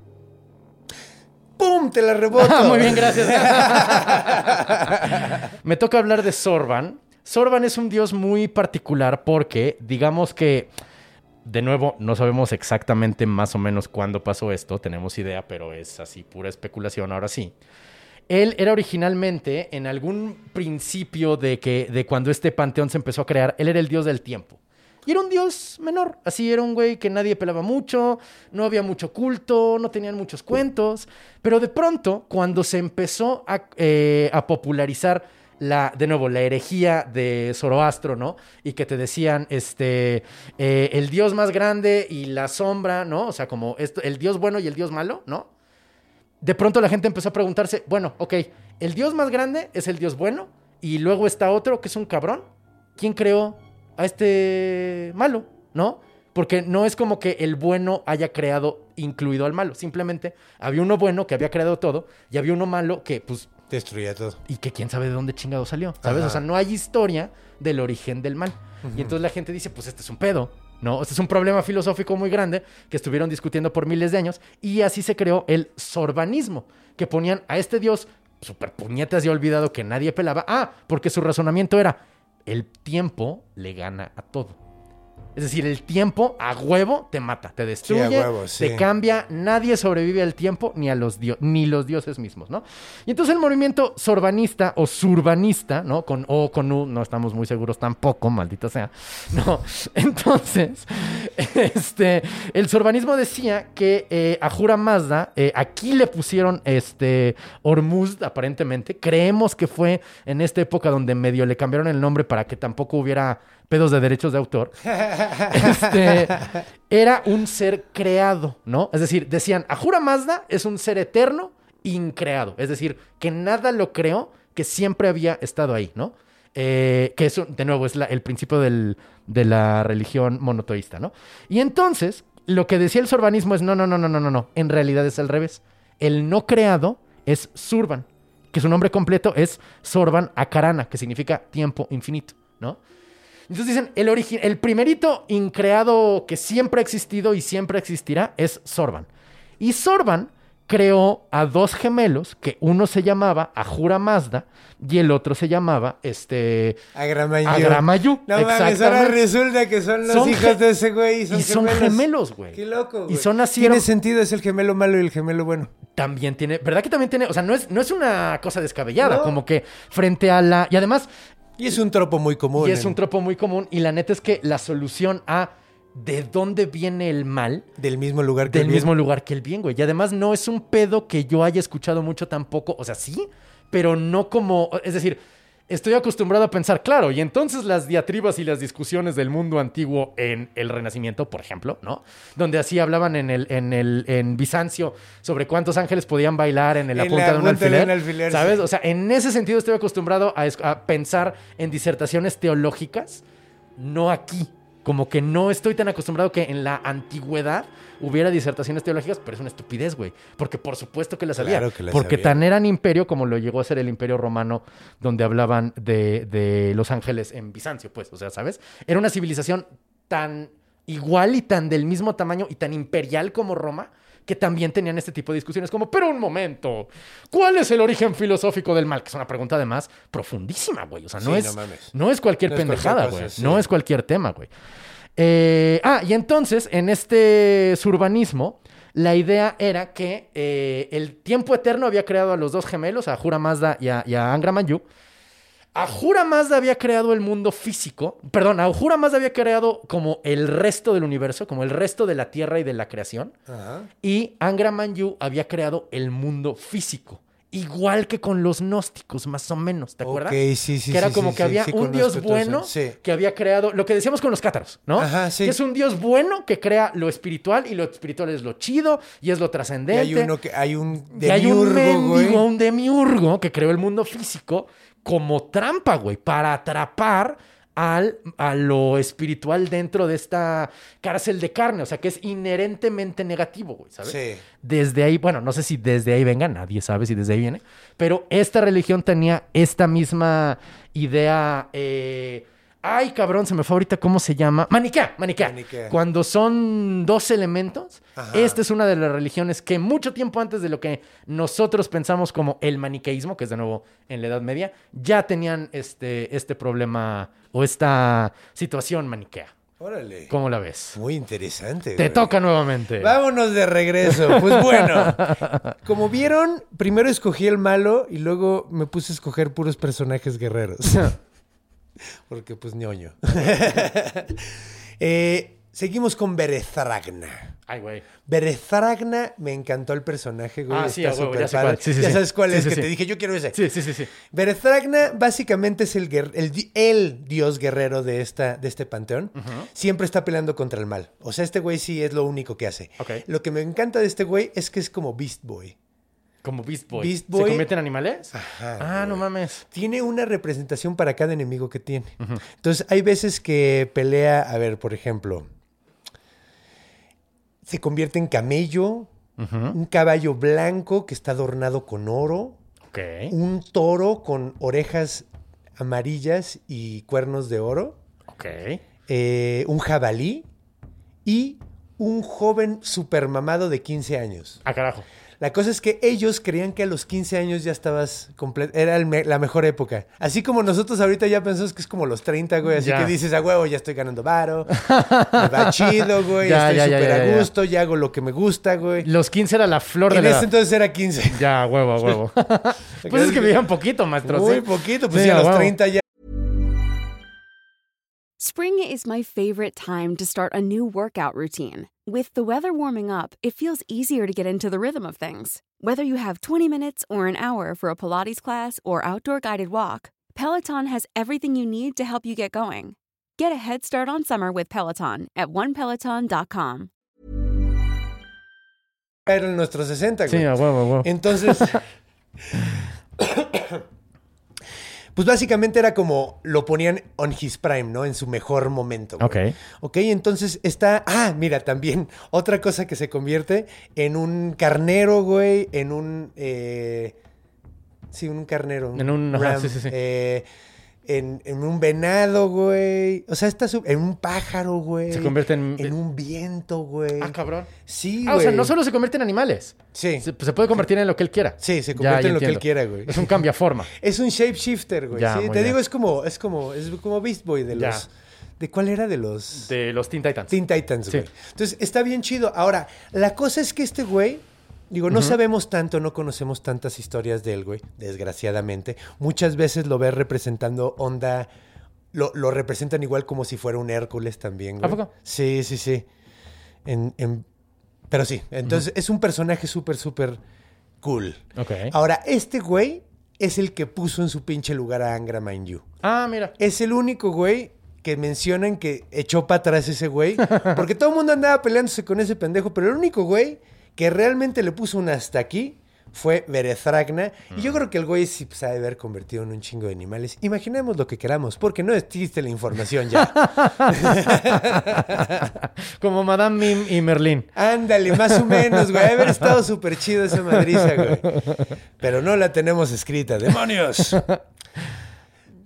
¡Pum! Te la reboto. [LAUGHS] Muy bien, gracias. [LAUGHS] Me toca hablar de Sorban. Sorban es un dios muy particular porque, digamos que, de nuevo, no sabemos exactamente más o menos cuándo pasó esto, tenemos idea, pero es así pura especulación ahora sí. Él era originalmente, en algún principio de, que, de cuando este panteón se empezó a crear, él era el dios del tiempo. Y era un dios menor, así era un güey que nadie pelaba mucho, no había mucho culto, no tenían muchos cuentos, pero de pronto, cuando se empezó a, eh, a popularizar la, de nuevo, la herejía de Zoroastro, ¿no? Y que te decían, este, eh, el dios más grande y la sombra, ¿no? O sea, como esto, el dios bueno y el dios malo, ¿no? de pronto la gente empezó a preguntarse, bueno, ok, el dios más grande es el dios bueno y luego está otro que es un cabrón. ¿Quién creó a este malo? ¿No? Porque no es como que el bueno haya creado incluido al malo. Simplemente había uno bueno que había creado todo y había uno malo que, pues, Destruía todo. y que quién sabe de dónde chingado salió, ¿sabes? Ajá. O sea, no hay historia del origen del mal. Y entonces la gente dice, pues este es un pedo, ¿no? Este es un problema filosófico muy grande que estuvieron discutiendo por miles de años y así se creó el sorbanismo, que ponían a este dios super puñetas y olvidado que nadie pelaba. Ah, porque su razonamiento era, el tiempo le gana a todo. Es decir, el tiempo a huevo te mata, te destruye, huevo, sí. te cambia, nadie sobrevive al tiempo ni a los dio- ni los dioses mismos, ¿no? Y entonces el movimiento sorbanista o surbanista, ¿no? Con O, con U, no estamos muy seguros tampoco, maldita sea. [LAUGHS] No, entonces, [LAUGHS] este, el sorbanismo decía que eh, a Jura Mazda, eh, aquí le pusieron este Hormuzd, aparentemente. Creemos que fue en esta época donde medio le cambiaron el nombre para que tampoco hubiera pedos de derechos de autor. Este, era un ser creado, ¿no? Es decir, decían, Ahura Mazda es un ser eterno, increado. Es decir, que nada lo creó, que siempre había estado ahí, ¿no? Eh, que eso, de nuevo, es el principio del- de la religión monoteísta, ¿no? Y entonces, lo que decía el sorbanismo es, no, no, no, no, no, no, no. En realidad es al revés. El no creado es surban, que su nombre completo es Sorban Akarana, que significa tiempo infinito, ¿no? Entonces dicen, el, origi- el primerito increado que siempre ha existido y siempre existirá es Sorban. Y Sorban creó a dos gemelos, que uno se llamaba Ahura Mazda y el otro se llamaba este, Agramayu. Agramayu. No mames, ahora resulta que son los Son hijos de ese güey y son y son gemelos. gemelos, güey. Qué loco, Y son así- Tiene sentido, es el gemelo malo y el gemelo bueno. también tiene, ¿verdad que también tiene? O sea, no es, no es una cosa descabellada, No. como que frente a la... Y además, Y es un tropo muy común. y es un tropo muy común, y la neta es que la solución a de dónde viene el mal Del mismo lugar que del el bien. mismo lugar que el bien, güey. Y además no es un pedo que yo haya escuchado mucho tampoco, o sea, sí, pero no como, es decir, estoy acostumbrado a pensar, claro, y entonces las diatribas y las discusiones del mundo antiguo en el Renacimiento, por ejemplo, ¿no? Donde así hablaban en el en el en Bizancio sobre cuántos ángeles podían bailar en la En punta la de un de alfiler, ¿sabes? sí. O sea, en ese sentido estoy acostumbrado a pensar en disertaciones teológicas, no aquí. Como que no estoy tan acostumbrado que en la antigüedad hubiera disertaciones teológicas, pero es una estupidez, güey. Porque por supuesto que las había. Claro que las porque había. tan eran imperio como lo llegó a ser el imperio romano, donde hablaban de, de los ángeles en Bizancio, pues. O sea, ¿sabes? Era una civilización tan igual y tan del mismo tamaño y tan imperial como Roma, que también tenían este tipo de discusiones como, pero un momento, ¿cuál es el origen filosófico del mal? Que es una pregunta además profundísima, güey. O sea, no, Sí, es, no es cualquier No es pendejada, güey. sí. No es cualquier tema, güey. Eh, ah, y entonces, en este surbanismo, la idea era que eh, el tiempo eterno había creado a los dos gemelos, a Jura Mazda y a, y a Angra Manyu. Ahura Mazda había creado el mundo físico, perdón, Ahura Mazda había creado como el resto del universo, como el resto de la Tierra y de la creación, Ajá. y Angra Manyu había creado el mundo físico, igual que con los gnósticos, más o menos, ¿te acuerdas? Ok, sí, sí, que era sí, como sí, que había sí, un dios bueno que había creado lo que decíamos con los cátaros, ¿no? Ajá, sí. Que es un dios bueno que crea lo espiritual y lo espiritual es lo chido y es lo Y trascendente. hay uno que hay un Y hay un demiurgo, güey. mendigo, un demiurgo que creó el mundo físico como trampa, güey, para atrapar al, a lo espiritual dentro de esta cárcel de carne. O sea, que es inherentemente negativo, güey, ¿sabes? Sí. Desde ahí, bueno, no sé si desde ahí venga, nadie sabe si desde ahí viene, pero esta religión tenía esta misma idea. eh, Ay, cabrón, se me fue ahorita cómo se llama. Maniquea, maniquea. Maniquea. Cuando son dos elementos, Ajá. esta es una de las religiones que mucho tiempo antes de lo que nosotros pensamos como el maniqueísmo, que es de nuevo en la Edad Media, ya tenían este, este problema o esta situación maniquea. Órale. ¿Cómo la ves? Muy interesante. Te güey. toca nuevamente. Vámonos de regreso. Pues bueno, [LAUGHS] como vieron, primero escogí el malo y luego me puse a escoger puros personajes guerreros. [LAUGHS] [LAUGHS] Porque pues ñoño. [LAUGHS] Eh, seguimos con Berezragna. Ay, güey. Berezragna, me encantó el personaje, güey. Ah, sí, está súper ya sé cuál. Sí, sí, ya sí. sabes cuál es, que te dije, yo quiero ese. Sí, sí, sí, sí. Berezragna básicamente es el, dios guerrero de, esta, de este panteón. Siempre está peleando contra el mal. O sea, este güey sí es lo único que hace. Lo que me encanta de este güey es que es como Beast Boy. Como Beast Boy. Beast ¿Se Boy- convierten en animales? Ajá, ah, no mames. Tiene una representación para cada enemigo que tiene. Entonces, hay veces que pelea, a ver, por ejemplo, se convierte en camello, un caballo blanco que está adornado con oro, Ok. un toro con orejas amarillas y cuernos de oro, Ok. eh, un jabalí y un joven supermamado de 15 años. Ah, carajo. La cosa es que ellos creían que a los 15 años ya estabas completo. Era me- la mejor época. Así como nosotros ahorita ya pensamos que es como los 30, güey. Así Ya. que dices, a huevo, ya estoy ganando varo. [LAUGHS] me va chido, güey. Ya, estoy ya, ya, súper ya, a ya. gusto. Ya hago lo que me gusta, güey. Los 15 era la flor de En la ese edad. entonces era 15. [LAUGHS] Ya, huevo, a huevo. [LAUGHS] pues es que vivían poquito, maestro. Muy ¿sí? poquito. Pues Sí, sí, a a los huevo. 30 ya. Spring is my favorite time to start a new workout routine. With the weather warming up, it feels easier to get into the rhythm of things. Whether you have 20 minutes or an hour for a Pilates class or outdoor guided walk, Peloton has everything you need to help you get going. Get a head start on summer with Peloton at onepeloton.com. Eran nuestros 60, güey. Sí, a huevo, a huevo. Entonces. [LAUGHS] pues básicamente era como lo ponían on his prime, ¿no? En su mejor momento. güey. Ok. Ok, entonces está. Ah, mira, también [LAUGHS] otra cosa que se convierte en un carnero, güey, en un. eh, Sí, un carnero. En un- ajá, ram, sí, sí, sí. eh, en, en un venado, güey. O sea, está su- en un pájaro, güey. Se convierte en- En un viento, güey. Ah, cabrón. Sí, Ah, güey. o sea, no solo se convierte en animales. Sí. Se, se puede convertir en lo que él quiera. Sí, se convierte ya en lo que él quiera, güey. Es un cambiaforma. [LAUGHS] Es un shapeshifter, güey. Ya, sí, muy te bien. digo, es como, es como, es como Beast Boy de Ya. los. ¿De cuál era? De los. De los Teen Titans. Teen Titans, Sí. güey. Entonces, está bien chido. Ahora, la cosa es que este güey, digo, no sabemos tanto, no conocemos tantas historias de él, güey, desgraciadamente. Muchas veces lo ves representando onda, lo, lo representan igual como si fuera un Hércules también, güey. ¿A poco? Sí, sí, sí. En, en- Pero sí, entonces es un personaje súper, súper cool. Ahora, este güey es el que puso en su pinche lugar a Angra Mind You. Ah, mira. Es el único güey que mencionan que echó para atrás ese güey. Porque todo el mundo andaba peleándose con ese pendejo, pero el único güey que realmente le puso un hasta aquí fue Berezragna. Y yo creo que el güey sí se ha de haber convertido en un chingo de animales. Imaginemos lo que queramos, porque no existe la información ya. [LAUGHS] Como Madame Mim y Merlín. Ándale, más o menos, güey. Haber estado súper chido esa madriza, güey. [LAUGHS] Pero no la tenemos escrita. ¡Demonios!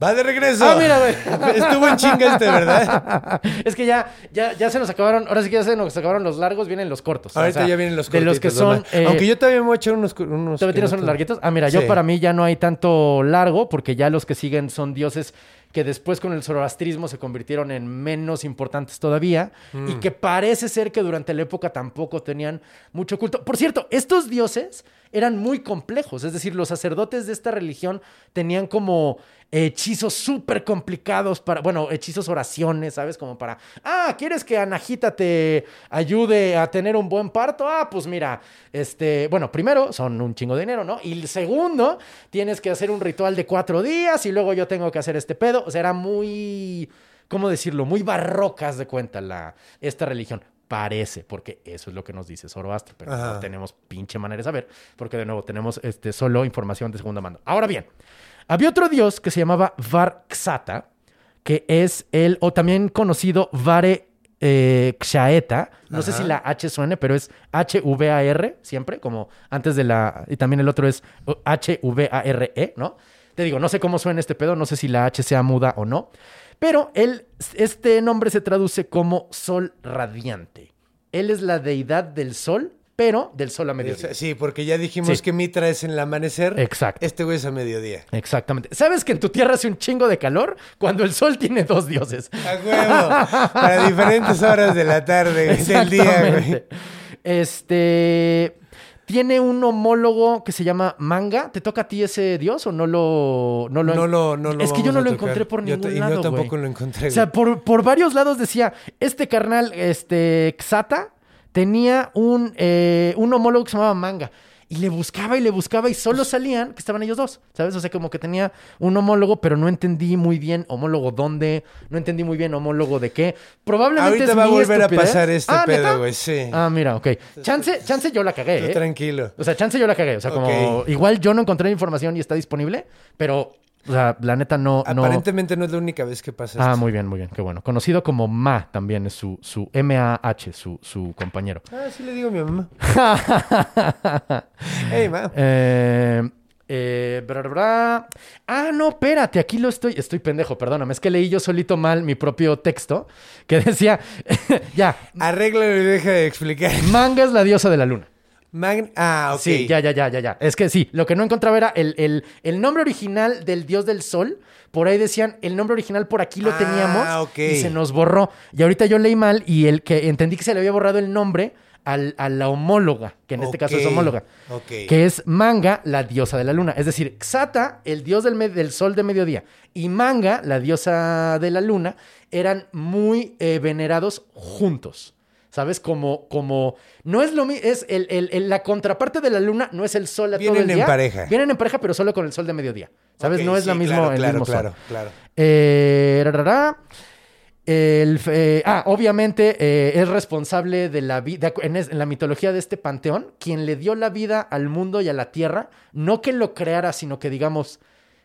Va de regreso. Ah, mira, güey. [LAUGHS] Estuvo en chinga este, ¿verdad? [LAUGHS] es que ya, ya, ya se nos acabaron, ahora sí que ya se nos acabaron los largos, vienen los cortos. Ahorita O sea, ya vienen los De los que son... eh, Aunque yo todavía me voy a echar unos... unos ¿Todavía que tienes no unos larguitos? Ah, mira, Sí. yo para mí ya no hay tanto largo, porque ya los que siguen son dioses que después con el zoroastrismo se convirtieron en menos importantes todavía Mm. y que parece ser que durante la época tampoco tenían mucho culto. Por cierto, estos dioses eran muy complejos, es decir, los sacerdotes de esta religión tenían como hechizos súper complicados para, bueno, hechizos oraciones, ¿sabes? Como para, ah, ¿quieres que Anahita te ayude a tener un buen parto? Ah, pues mira, este, bueno, primero son un chingo de dinero, ¿no? Y el segundo, tienes que hacer un ritual de cuatro días y luego yo tengo que hacer este pedo. O sea, era muy, ¿cómo decirlo? Muy barrocas de cuenta la, esta religión. Parece, porque eso es lo que nos dice Zoroastro, pero Ajá. no tenemos pinche manera de saber, porque de nuevo tenemos este, solo información de segunda mano. Ahora bien, había otro dios que se llamaba Varxata, que es el, o también conocido Vare eh, Kshaeta. No sé si la H suene, pero es H-V-A-R, siempre, como antes de la. Y también el otro es H-V-A-R-E, ¿no? Te digo, no sé cómo suena este pedo, no sé si la H sea muda o no. Pero él, este nombre se traduce como sol radiante. Él es la deidad del sol, pero del sol a mediodía. Sí, porque ya dijimos Sí. que Mitra es en el amanecer. Exacto. Este güey es a mediodía. Exactamente. ¿Sabes que en tu tierra hace un chingo de calor cuando el sol tiene dos dioses? A huevo. Para diferentes horas de la tarde, del día, güey. Este. Tiene un homólogo que se llama Manga. ¿Te toca a ti ese dios o no lo.? No lo, No lo, no lo es que yo no lo tocar. encontré por Yo ningún y lado. yo tampoco lo encontré, O sea, por, por varios lados decía: Este carnal, este. Xata, tenía un, eh, un homólogo que se llamaba Manga. Y le buscaba y le buscaba y solo salían que estaban ellos dos, ¿sabes? O sea, como que tenía un homólogo, pero no entendí muy bien homólogo dónde, no entendí muy bien homólogo de qué. Probablemente Ahorita es va a mi volver a estupidez. pasar este Ah, pedo, güey. Sí. Ah, mira, ok. Chance, chance yo la cagué, Tú ¿eh? tranquilo. O sea, chance yo la cagué. O sea, como Ok. igual yo no encontré la información y está disponible, pero, o sea, la neta no. Aparentemente no es la única vez que pasa Ah, esto. muy bien, muy bien, qué bueno. Conocido como Ma también es su, su M-A-H, su, su compañero. Ah, sí le digo a mi mamá. [LAUGHS] Hey, ma. Eh, eh, bra, bra, bra. Ah, no, espérate, aquí lo estoy. Estoy pendejo, perdóname. Es que leí yo solito mal mi propio texto que [LAUGHS] decía, [LAUGHS] ya, Arréglalo y deja de explicar. Manga es la diosa de la luna. Magn- Ah, ok. Sí, ya, ya, ya, ya, ya. Es que sí, lo que no encontraba era el, el- el nombre original del dios del sol. Por ahí decían, el nombre original por aquí lo Ah, teníamos y se nos borró. Y ahorita yo leí mal y el que entendí que se le había borrado el nombre al- a la homóloga, que en este caso es homóloga, que es Manga, la diosa de la luna. Es decir, Xata, el dios del, del sol de mediodía, y Manga, la diosa de la luna, eran muy eh, venerados juntos. ¿Sabes? Como, como, no es lo mismo, es el, el- el- la contraparte de la luna, no es el sol a todo Vienen el en día. pareja. Vienen en pareja, pero solo con el sol de mediodía. ¿Sabes? No es sí, la misma, claro, el claro, mismo sol. claro, claro. Eh. El, eh, ah, obviamente eh, es responsable de la vida, en, en la mitología de este panteón, quien le dio la vida al mundo y a la tierra, no que lo creara, sino que digamos,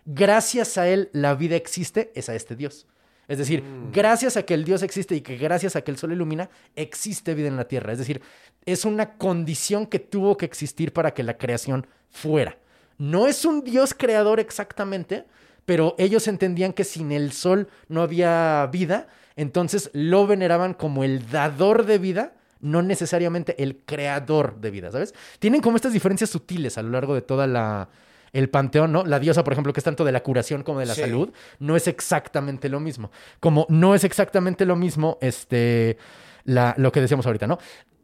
gracias a él la vida existe, es a este Dios. Es decir, Mm. gracias a que el Dios existe y que gracias a que el sol ilumina, existe vida en la tierra. Es decir, es una condición que tuvo que existir para que la creación fuera. No es un dios creador exactamente, pero ellos entendían que sin el sol no había vida, entonces lo veneraban como el dador de vida, no necesariamente el creador de vida, ¿sabes? Tienen como estas diferencias sutiles a lo largo de toda la el panteón, ¿no? La diosa, por ejemplo, que es tanto de la curación como de la Sí. salud, no es exactamente lo mismo. Como no es exactamente lo mismo, este, la, lo que decíamos ahorita, ¿no?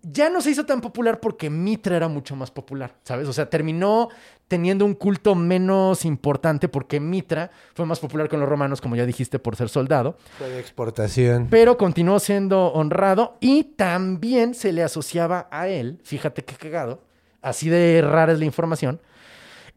Ya no se hizo tan popular porque Mitra era mucho más popular, ¿sabes? O sea, terminó teniendo un culto menos importante porque Mitra fue más popular con los romanos, como ya dijiste, por ser soldado, Fue de exportación. pero continuó siendo honrado y también se le asociaba a él, fíjate qué cagado, así de rara es la información,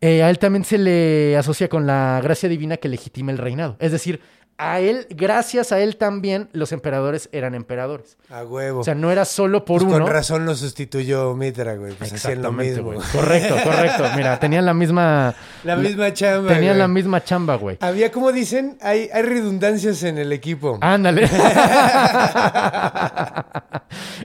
eh, a él también se le asocia con la gracia divina que legitima el reinado. Es decir, a él, gracias a él también, los emperadores eran emperadores. A huevo. O sea, no era solo por Pues uno. con razón lo sustituyó Mitra, güey. Pues hacían lo mismo. güey. Correcto, correcto. Mira, tenían la misma. La misma chamba. Tenían la misma chamba, güey. Había, como dicen, hay, hay redundancias en el equipo. Ándale. [LAUGHS]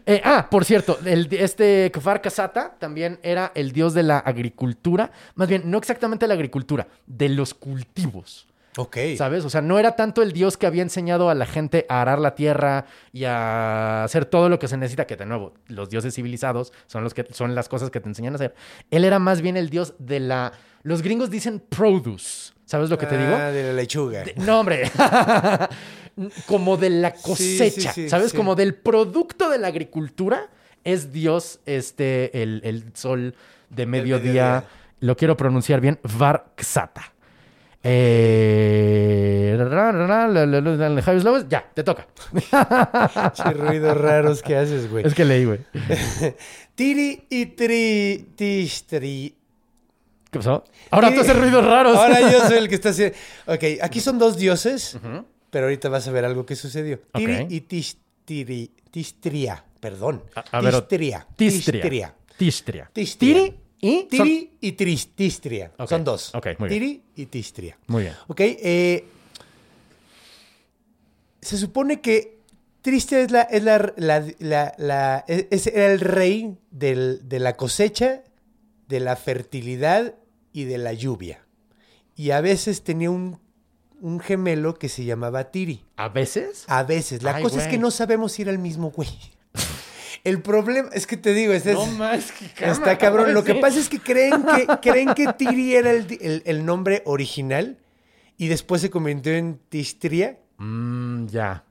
Eh, ah, por cierto, el, este Kfar Kasata también era el dios de la agricultura. Más bien, no exactamente la agricultura, de los cultivos. Ok. ¿Sabes? O sea, no era tanto el dios que había enseñado a la gente a arar la tierra y a hacer todo lo que se necesita, que de nuevo, los dioses civilizados son, los que, son las cosas que te enseñan a hacer. Él era más bien el dios de la... Los gringos dicen produce. ¿Sabes lo que te digo? Ah, de la lechuga. De- no, hombre. [LAUGHS] Como de la cosecha, sí, sí, ¿sabes? Como del producto de la agricultura es Dios, este, el, el sol de mediodía. mediodía. Lo quiero pronunciar bien, Varksata. Eh, Javier López, ya, te toca. [LAUGHS] Che ruidos raros que haces, güey. Es que leí, güey. [LAUGHS] Tiri y tri, tistri. ¿Qué pasó? Ahora tú haces ruidos raros. Ahora yo soy el que está [LAUGHS] haciendo. Ok, aquí son dos dioses, pero ahorita vas a ver algo que sucedió. Tiri Ok. y tistri, tistria. Perdón. A- a ver, tistria. Tistria. Tistria. Tistria. Tiri y... son- Tiri y tris, tistria. Ok, Son dos. ok, muy bien. Tiri y tistria. Muy bien. Ok, eh, se supone que Triste es la, es la, la- la- la- es, era el rey del- de la cosecha, de la fertilidad y de la lluvia. Y a veces tenía un, un gemelo que se llamaba Tiri. ¿A veces? A veces. La Ay, cosa es que no sabemos si era el mismo güey. El problema es que te digo, este es- No más que cámara, Está cabrón. Lo que pasa es que creen que, [LAUGHS] creen que Tiri era el, el- el nombre original y después se convirtió en Tistria. Mm, ya.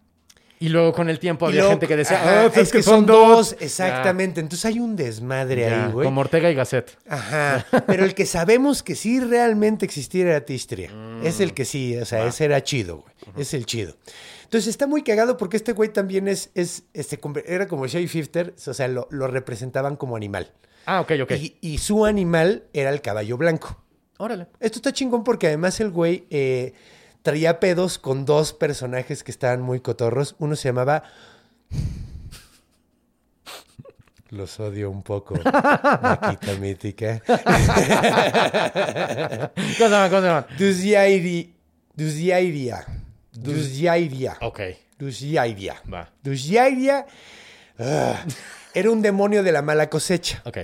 Y luego con el tiempo había luego- gente que decía, Ajá, "Ah, pues es que son dos. Exactamente. Entonces hay un desmadre Ya, ahí, güey. Como Ortega y Gasset. Ajá. Pero el que sabemos que sí realmente existiera era Tistria. Mm. Es el que sí, o sea, ese era chido, güey. Es el chido. Entonces está muy cagado porque este güey también es, es este, era como shapeshifter, o sea, lo, lo representaban como animal. Ah, ok, ok. Y, y su animal era el caballo blanco. Órale. Esto está chingón porque además el güey eh, traía pedos con dos personajes que estaban muy cotorros. Uno se llamaba. Los odio un poco. Maquita mítica. ¿Cómo se llama? ¿Cómo se llama? Duziairi. Duziairia. Duziairia. Ok, Duziairia. va. Duziairia. ah, era un demonio de la mala cosecha. Ok,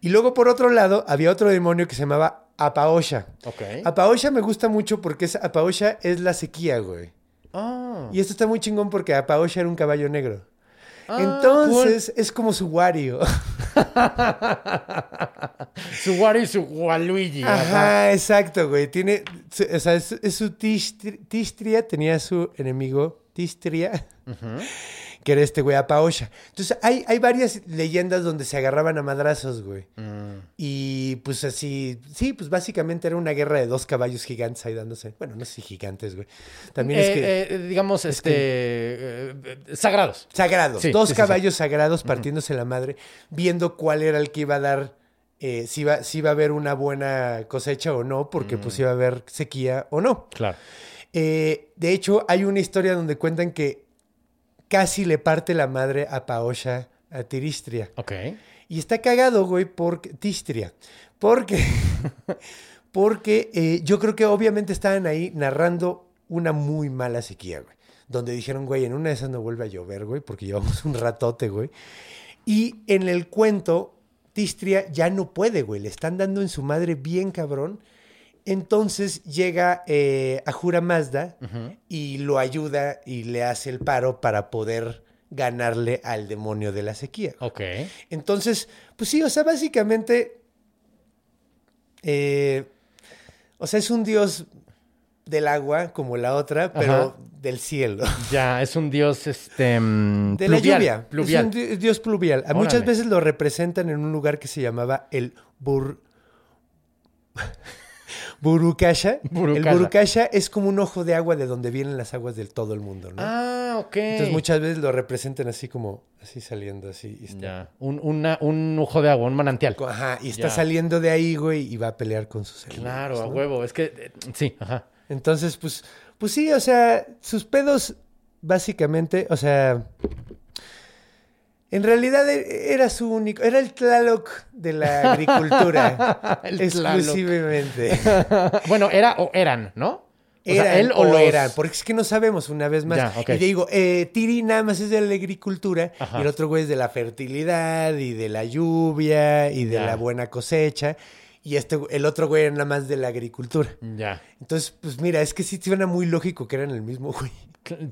Y luego, por otro lado, había otro demonio que se llamaba Apaosha. ok. Apaosha me gusta mucho porque es, Apaosha es la sequía, güey. Ah, Y esto está muy chingón porque Apaosha era un caballo negro. Ah, Entonces, es como su Wario. [LAUGHS] su Wario y su Waluigi. ajá. Ajá, exacto, güey. Tiene, su- o sea, es, es su tistri- Tistria, tenía su enemigo Tistria, que era este güey Apaosha. Entonces, hay, hay varias leyendas donde se agarraban a madrazos, güey. Mm. Y pues así, sí, pues básicamente era una guerra de dos caballos gigantes ahí dándose. Bueno, no sé si gigantes, güey. También es Eh, que... eh, digamos, este. eh, eh, sagrados. Sagrados, Sí, dos sí, sí, caballos sagrados partiéndose la madre, viendo cuál era el que iba a dar, eh, si, iba, si iba a haber una buena cosecha o no, porque Mm. pues iba a haber sequía o no. Claro. Eh, de hecho, hay una historia donde cuentan que casi le parte la madre a Paosha a Tiristria. Ok. Y está cagado, güey, porque Tistria. Porque, [LAUGHS] porque eh, yo creo que obviamente estaban ahí narrando una muy mala sequía, güey. Donde dijeron, güey, en una de esas no vuelve a llover, güey, porque llevamos un ratote, güey. Y en el cuento, Tistria ya no puede, güey. Le están dando en su madre bien cabrón. Entonces llega eh, Ahura Mazda y lo ayuda y le hace el paro para poder ganarle al demonio de la sequía. Ok. Entonces, pues sí, o sea, básicamente, eh, o sea, es un dios del agua como la otra, pero Ajá. del cielo. [LAUGHS] Ya, es un dios, este... mm, De la pluvial, lluvia. Pluvial. Es un di- dios pluvial. A muchas veces lo representan en un lugar que se llamaba el Bur... Burukasha. Burukasha. El Burukasha es como un ojo de agua de donde vienen las aguas de todo el mundo, ¿no? Ah, ok. Entonces muchas veces lo representan así como, así saliendo así. y está- Ya, un, una- un ojo de agua, un manantial. Ajá, y está Ya. saliendo de ahí, güey, y va a pelear con sus enemigos. Claro, a huevo. Es que, eh, sí, ajá. Entonces, pues, pues sí, o sea, sus pedos, básicamente, o sea, en realidad e- era su único, era el Tlaloc de la agricultura, [LAUGHS] El exclusivamente. [LAUGHS] bueno, era o eran, ¿no? O sea, Eran él o, o los- eran, porque es que no sabemos una vez más. Ya. Y te digo, eh, Tiri nada más es de la agricultura Ajá. y el otro güey es de la fertilidad y de la lluvia y de Ya. la buena cosecha. Y este, el otro güey era nada más de la agricultura. Ya. Entonces, pues mira, es que sí suena muy lógico que eran el mismo güey.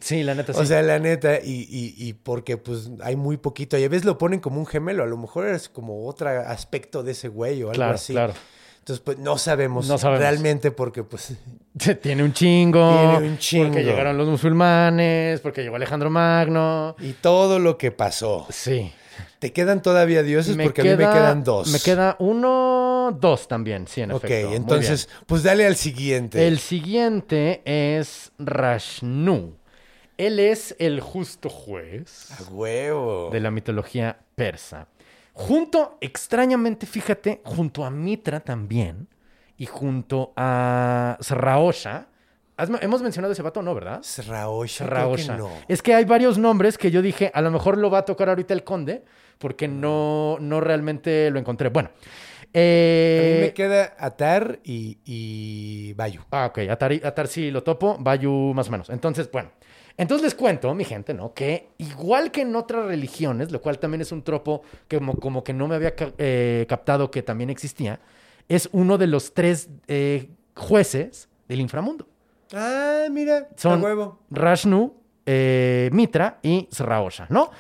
Sí, la neta sí. O sea, la neta, y, y, y porque pues hay muy poquito. Y a veces lo ponen como un gemelo, a lo mejor es como otro aspecto de ese güey o algo claro, así. claro. Entonces, pues no sabemos, No sabemos. realmente porque pues [LAUGHS] Tiene un chingo. Tiene un chingo. Porque llegaron los musulmanes, porque llegó Alejandro Magno. y todo lo que pasó. Sí. ¿Te quedan todavía dioses? porque a mí me quedan dos. Me queda uno, dos también, sí, en Ok, efecto. Muy entonces, pues dale al siguiente. El siguiente es Rashnu. Él es el justo juez A huevo. de la mitología persa. Junto, extrañamente, fíjate, junto a Mitra también y junto a Sraosha. ¿Has- Hemos mencionado ese vato, ¿no, verdad? Sraosha, Sraosha. no. Es que hay varios nombres que yo dije, a lo mejor lo va a tocar ahorita el conde, porque no, no realmente lo encontré. Bueno. A eh, mí me queda Atar y, y Bayu. Ah, ok. Atar, Atar sí lo topo, Bayu más o menos. Entonces, bueno. Entonces les cuento, mi gente, ¿no? Que igual que en otras religiones, lo cual también es un tropo que como, como que no me había eh, captado que también existía, es uno de los tres eh, jueces del inframundo. Ah, mira, Son huevo. Rashnu, eh, Mitra y Sraosha, ¿no?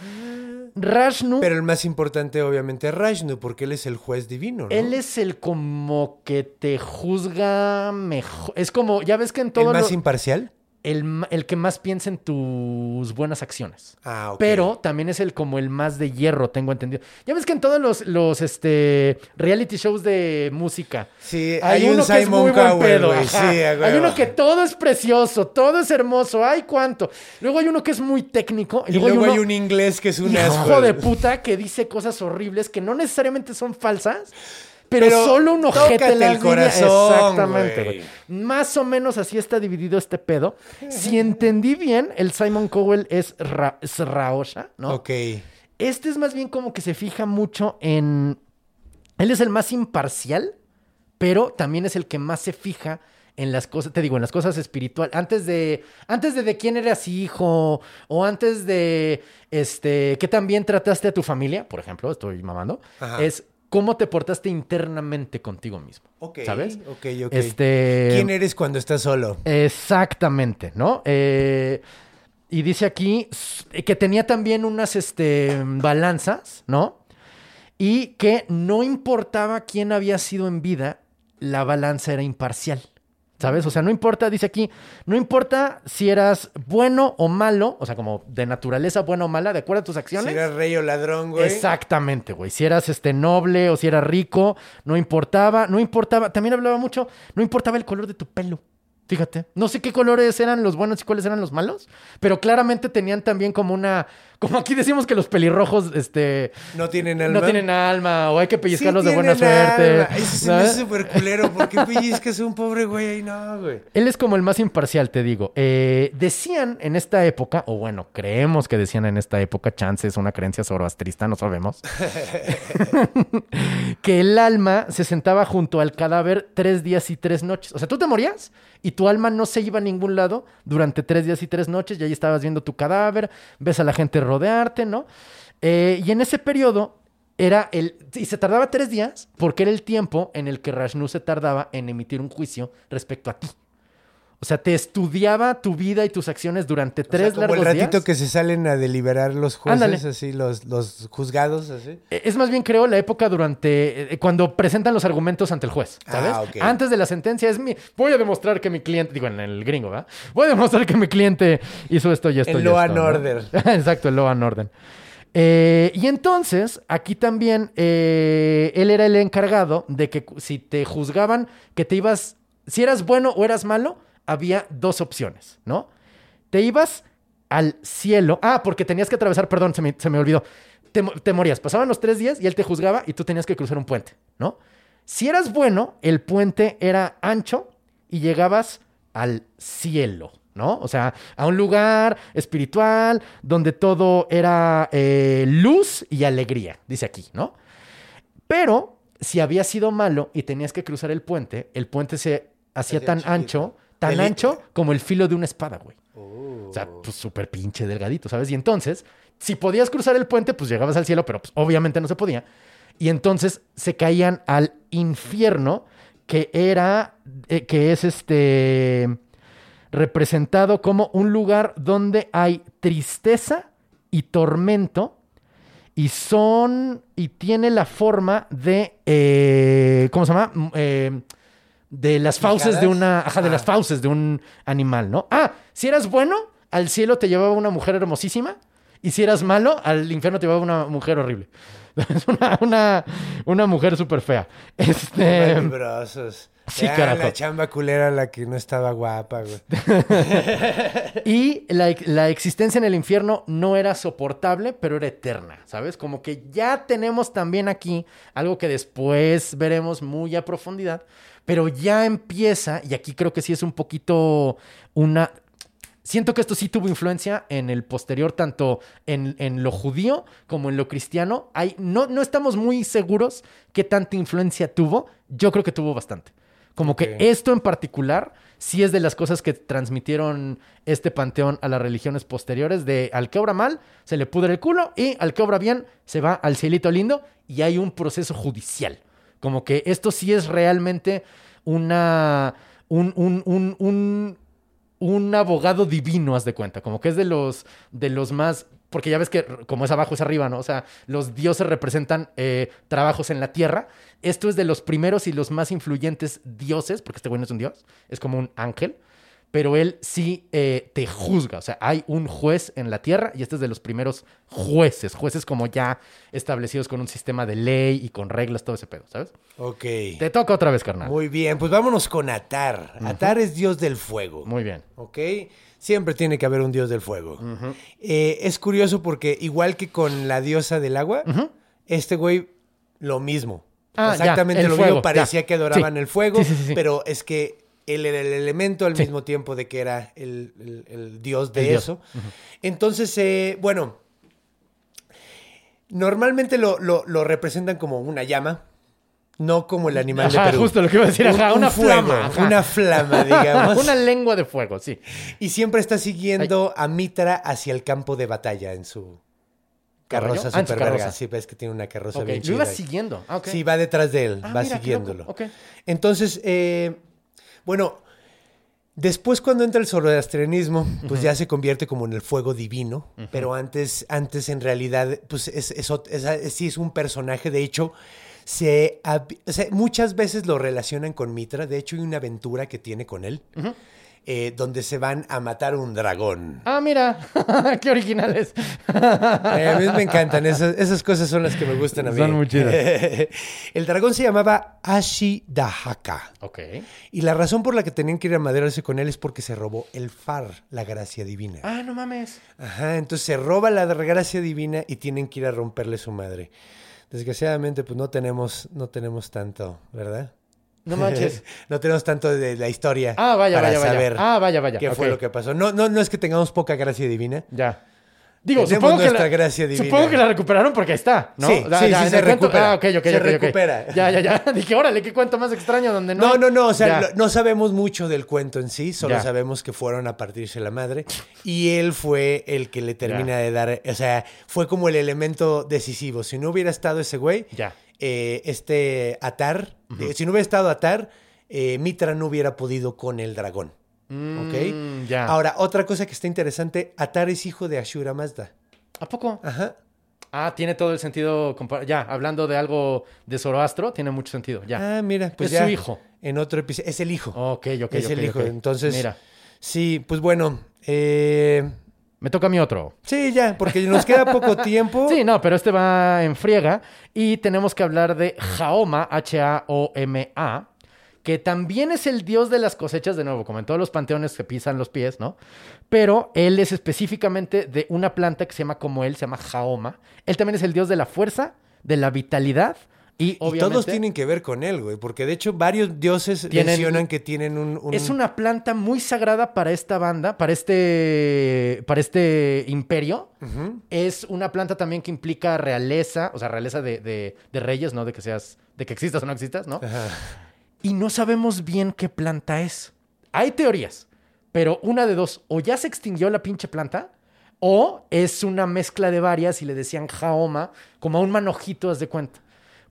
Rashnu, Pero el más importante, obviamente, es Rashnu, porque él es el juez divino, ¿no? él es el como que te juzga mejor. Es como, ya ves que en ¿El todo más lo- imparcial. El, el que más piensa en tus buenas acciones. Ah. Pero también es el como el más de hierro, tengo entendido. Ya ves que en todos los, los este, reality shows de música Sí, hay, hay, un uno que es Simon muy buen pedo. Sí, hay uno que todo es precioso, todo es hermoso, ay cuánto. Luego hay uno que es muy técnico. Y luego uno, hay un inglés que es un hijo de puta que dice cosas horribles que no necesariamente son falsas. Pero, Pero solo un ojete tócate las el corazón, Exactamente, güey. Más o menos así está dividido este pedo. Si entendí bien, el Simon Cowell es, Ra es Raosha, ¿no? Ok. Este es más bien como que se fija mucho en... Él es el más imparcial, pero también es el que más se fija en las cosas, te digo, en las cosas espirituales. Antes de, antes de de quién eras hijo, o antes de, este, que también trataste a tu familia, por ejemplo, estoy mamando, Ajá. es cómo te portaste internamente contigo mismo. Ok. ¿Sabes? Ok, ok. Este... ¿Quién eres cuando estás solo? Exactamente, ¿no? Eh, y dice aquí que tenía también unas este, balanzas, ¿no? Y que no importaba quién había sido en vida, la balanza era imparcial. ¿Sabes? O sea, no importa, dice aquí, no importa si eras bueno o malo, o sea, como de naturaleza buena o mala, de acuerdo a tus Si acciones. eras rey o ladrón, güey. Exactamente, güey. Si eras este noble o si eras rico, no importaba, no importaba. También hablaba mucho, no importaba el color de tu pelo. Fíjate, no sé qué colores eran los buenos y cuáles eran los malos, pero claramente tenían también como una, como aquí decimos que los pelirrojos, este, No tienen alma. no tienen alma o hay que Sí pellizcarlos de buena suerte. alma. Eso se me hace ¿sabes? súper culero. ¿Por qué pellizcas a un pobre güey ahí? No, güey. Él es como el más imparcial, te digo. Eh, decían en esta época, o bueno, creemos que decían en esta época, chance es una creencia zoroastrista, no sabemos, [LAUGHS] que el alma se sentaba junto al cadáver tres días y tres noches. O sea, tú te morías y tu alma no se iba a ningún lado durante tres días y tres noches y ahí estabas viendo tu cadáver, ves a la gente rodearte, ¿no? Eh, y en ese periodo era el... Y se tardaba tres días porque era el tiempo en el que Rashnu se tardaba en emitir un juicio respecto a ti. O sea, te estudiaba tu vida y tus acciones durante O sea, tres como largos el ratito días. que se salen a deliberar los jueces, Ándale. así, los, los juzgados, así. Eh, Es más bien, creo, la época durante. eh, cuando presentan los argumentos ante el juez, ¿sabes? Ah, ok. Antes de la sentencia es mi. Voy a demostrar que mi cliente. Digo, en el gringo, ¿verdad? Voy a demostrar que mi cliente hizo esto y esto En y law esto, and ¿no? order. [LAUGHS] Exacto, el law and order. Eh, y entonces, aquí también, eh, él era el encargado de que si te juzgaban que te ibas. Si eras bueno o eras malo, había dos opciones, ¿no? Te ibas al cielo. Ah, porque tenías que atravesar, perdón, se me, se me olvidó. Te, mo- te morías. Pasaban los tres días y él te juzgaba y tú tenías que cruzar un puente, ¿no? Si eras bueno, el puente era ancho y llegabas al cielo, ¿no? O sea, a un lugar espiritual donde todo era eh, luz y alegría, dice aquí, ¿no? Pero si había sido malo y tenías que cruzar el puente, el puente se hacía Hacía tan chiquito. ancho, tan ancho como el filo de una espada, güey. Oh. O sea, pues súper pinche delgadito, ¿sabes? Y entonces, si podías cruzar el puente, pues llegabas al cielo, pero pues obviamente no se podía. Y entonces se caían al infierno, que era, eh, que es este, representado como un lugar donde hay tristeza y tormento. Y son, y tiene la forma de, eh, ¿cómo se llama? Mm, eh, de las fauces de una, ajá, de Ah. las fauces de un animal, ¿no? Ah, si eras bueno, al cielo te llevaba una mujer hermosísima. Y si eras malo, al infierno te llevaba una mujer horrible. [LAUGHS] Es una, una, una mujer súper fea. Este, sí, carajo. La chamba culera la que no estaba guapa, güey. [LAUGHS] y la, la existencia en el infierno no era soportable, pero era eterna, ¿sabes? Como que ya tenemos también aquí algo que después veremos muy a profundidad, pero ya empieza, y aquí creo que sí es un poquito una... Siento que esto sí tuvo influencia en el posterior, tanto en, en lo judío como en lo cristiano. Hay, no, no estamos muy seguros qué tanta influencia tuvo. Yo creo que tuvo bastante. Como que esto en particular sí es de las cosas que transmitieron este panteón a las religiones posteriores de al que obra mal se le pudre el culo y al que obra bien se va al cielito lindo y hay un proceso judicial. Como que esto sí es realmente una un, un, un, un, un abogado divino, haz de cuenta, como que es de los de los más porque ya ves que como es abajo es arriba, ¿no? O sea, los dioses representan eh, trabajos en la tierra. Esto es de los primeros y los más influyentes dioses, porque este güey no es un dios, es como un ángel, pero él sí eh, te juzga. O sea, hay un juez en la tierra y este es de los primeros jueces, jueces como ya establecidos con un sistema de ley y con reglas, todo ese pedo, ¿sabes? Ok. Te toca otra vez, carnal. Muy bien, pues vámonos con Atar. Atar es dios del fuego. Muy bien. ¿Ok? Siempre tiene que haber un dios del fuego. Eh, es curioso porque igual que con la diosa del agua, este güey lo mismo. Ah, Exactamente el lo fuego, mismo. Parecía ya. que adoraban Sí. el fuego, sí, sí. pero es que él era el elemento al Sí. mismo tiempo de que era el, el- el dios de El dios. eso. Entonces, eh, bueno, normalmente lo, lo- lo representan como una llama. No como el animal de Perú. justo lo que iba a decir, ajá, una fuego, flama, ajá. Una flama, [LAUGHS] digamos. Una lengua de fuego, sí. Y siempre está siguiendo a Mitra hacia el campo de batalla en su carroza. Ah, su super verga. carroza. Sí, ves que tiene una carroza bien Lo iba chida. siguiendo. Ah. Sí, va detrás de él, Ah, va mira, siguiéndolo. loco. Ok. Entonces, eh, bueno, después cuando entra el zoroastrianismo, pues ya se convierte como en el fuego divino, pero antes, antes en realidad, pues es, sí es un personaje, de hecho, se, hab- o sea, muchas veces lo relacionan con Mitra, de hecho hay una aventura que tiene con él, eh, donde se van a matar un dragón. Ah, mira. [LAUGHS] Qué originales. Eh, a mí me encantan, esas, esas cosas son las que me gustan a mí. Son muy chidas. [LAUGHS] el dragón se llamaba Ashidahaka. ok. Y la razón por la que tenían que ir a maderarse con él es porque se robó el far, la gracia divina. Ah, no mames. Ajá, entonces se roba la gracia divina y tienen que ir a romperle su madre. Desgraciadamente, pues no tenemos, no tenemos tanto, ¿verdad? No manches. [LAUGHS] no tenemos tanto de la historia Ah, vaya, para vaya, vaya. saber Ah, vaya, vaya. qué fue lo que pasó. No, no, no es que tengamos poca gracia divina, Ya. Digo, Tenemos supongo que, la, gracia divina. supongo que la recuperaron porque ahí está, ¿no? Sí, Ya, sí, ya, sí, se cuento- recupera. Ah, ok, ok, Se recupera. Ya, ya, ya. [LAUGHS] Dije, órale, qué cuento más extraño donde no. No, hay- no, no, o sea, lo- no sabemos mucho del cuento en sí, solo Ya. sabemos que fueron a partirse la madre y él fue el que le termina de dar, o sea, fue como el elemento decisivo. Si no hubiera estado ese güey, Ya. eh, este Atar, eh, si no hubiera estado Atar, eh, Mitra no hubiera podido con el dragón. ¿Ok? Mm, ya. Ahora, otra cosa que está interesante, Atar es hijo de Ashura Mazda. ¿A poco? Ajá. Ah, tiene todo el sentido. Ya, hablando de algo de Zoroastro, tiene mucho sentido. Ya. Ah, mira, pues Es ya su hijo. En otro episodio, es el hijo. Ok, ok, es ok, el hijo. ok. Entonces, Mira, sí, pues bueno, eh, me toca a mí otro. Sí, ya, porque nos queda poco [LAUGHS] tiempo. Sí, no, pero este va en friega. Y tenemos que hablar de Jaoma, H-A-O-M-A, que también es el dios de las cosechas, de nuevo, como en todos los panteones que pisan los pies, ¿no? Pero él es específicamente de una planta que se llama como él, se llama Jaoma. Él también es el dios de la fuerza, de la vitalidad y todos tienen que ver con él, güey, porque de hecho varios dioses Tienen- mencionan que tienen un... un- Es una planta muy sagrada para esta banda, para este, para este imperio. Es una planta también que implica realeza, o sea, realeza de, de- de reyes, ¿no? De que seas, de que existas o no existas, ¿no? Ajá. Y no sabemos bien qué planta es. Hay teorías, pero una de dos, o ya se extinguió la pinche planta, o es una mezcla de varias y le decían jaoma, como a un manojito, haz de cuenta.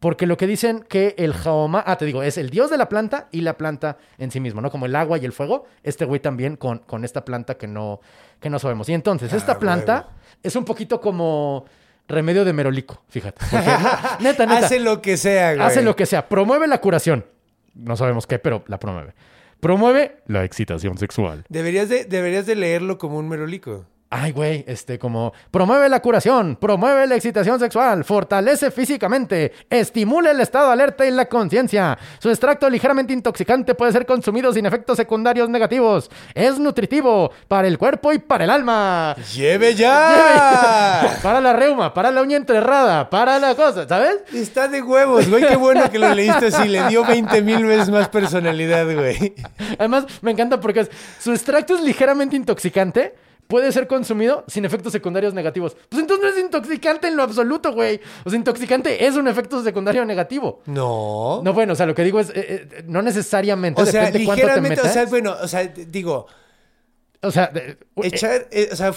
Porque lo que dicen que el jaoma, ah, te digo, es el dios de la planta y la planta en sí mismo, ¿no? Como el agua y el fuego, este güey también con, con esta planta que no, que no sabemos. Y entonces, esta Ah, planta huevo. es un poquito como remedio de merolico, fíjate. Porque, [LAUGHS] neta, neta. Hace lo que sea, güey. Hace lo que sea. Promueve la curación. No sabemos qué, pero la promueve. Promueve la excitación sexual. Deberías de, deberías de leerlo como un merolico. Ay, güey, este como promueve la curación, promueve la excitación sexual, fortalece físicamente, estimula el estado de alerta y la conciencia. Su extracto ligeramente intoxicante puede ser consumido sin efectos secundarios negativos. Es nutritivo para el cuerpo y para el alma. ¡Lleve ya! [LAUGHS] Para la reuma, para la uña enterrada, para la cosa, ¿sabes? Está de huevos, güey. Qué bueno que lo leíste así. Le dio 20 mil veces más personalidad, güey. Además, me encanta porque es- su extracto es ligeramente intoxicante. Puede ser consumido sin efectos secundarios negativos. Pues entonces no es intoxicante en lo absoluto, güey. O sea, intoxicante es un efecto secundario negativo. No. No, bueno, o sea, lo que digo es, eh, eh, no necesariamente, o sea, depende cuánto te ligeramente, metas. o sea, bueno, o sea, digo, O sea, de- echar, eh, o sea,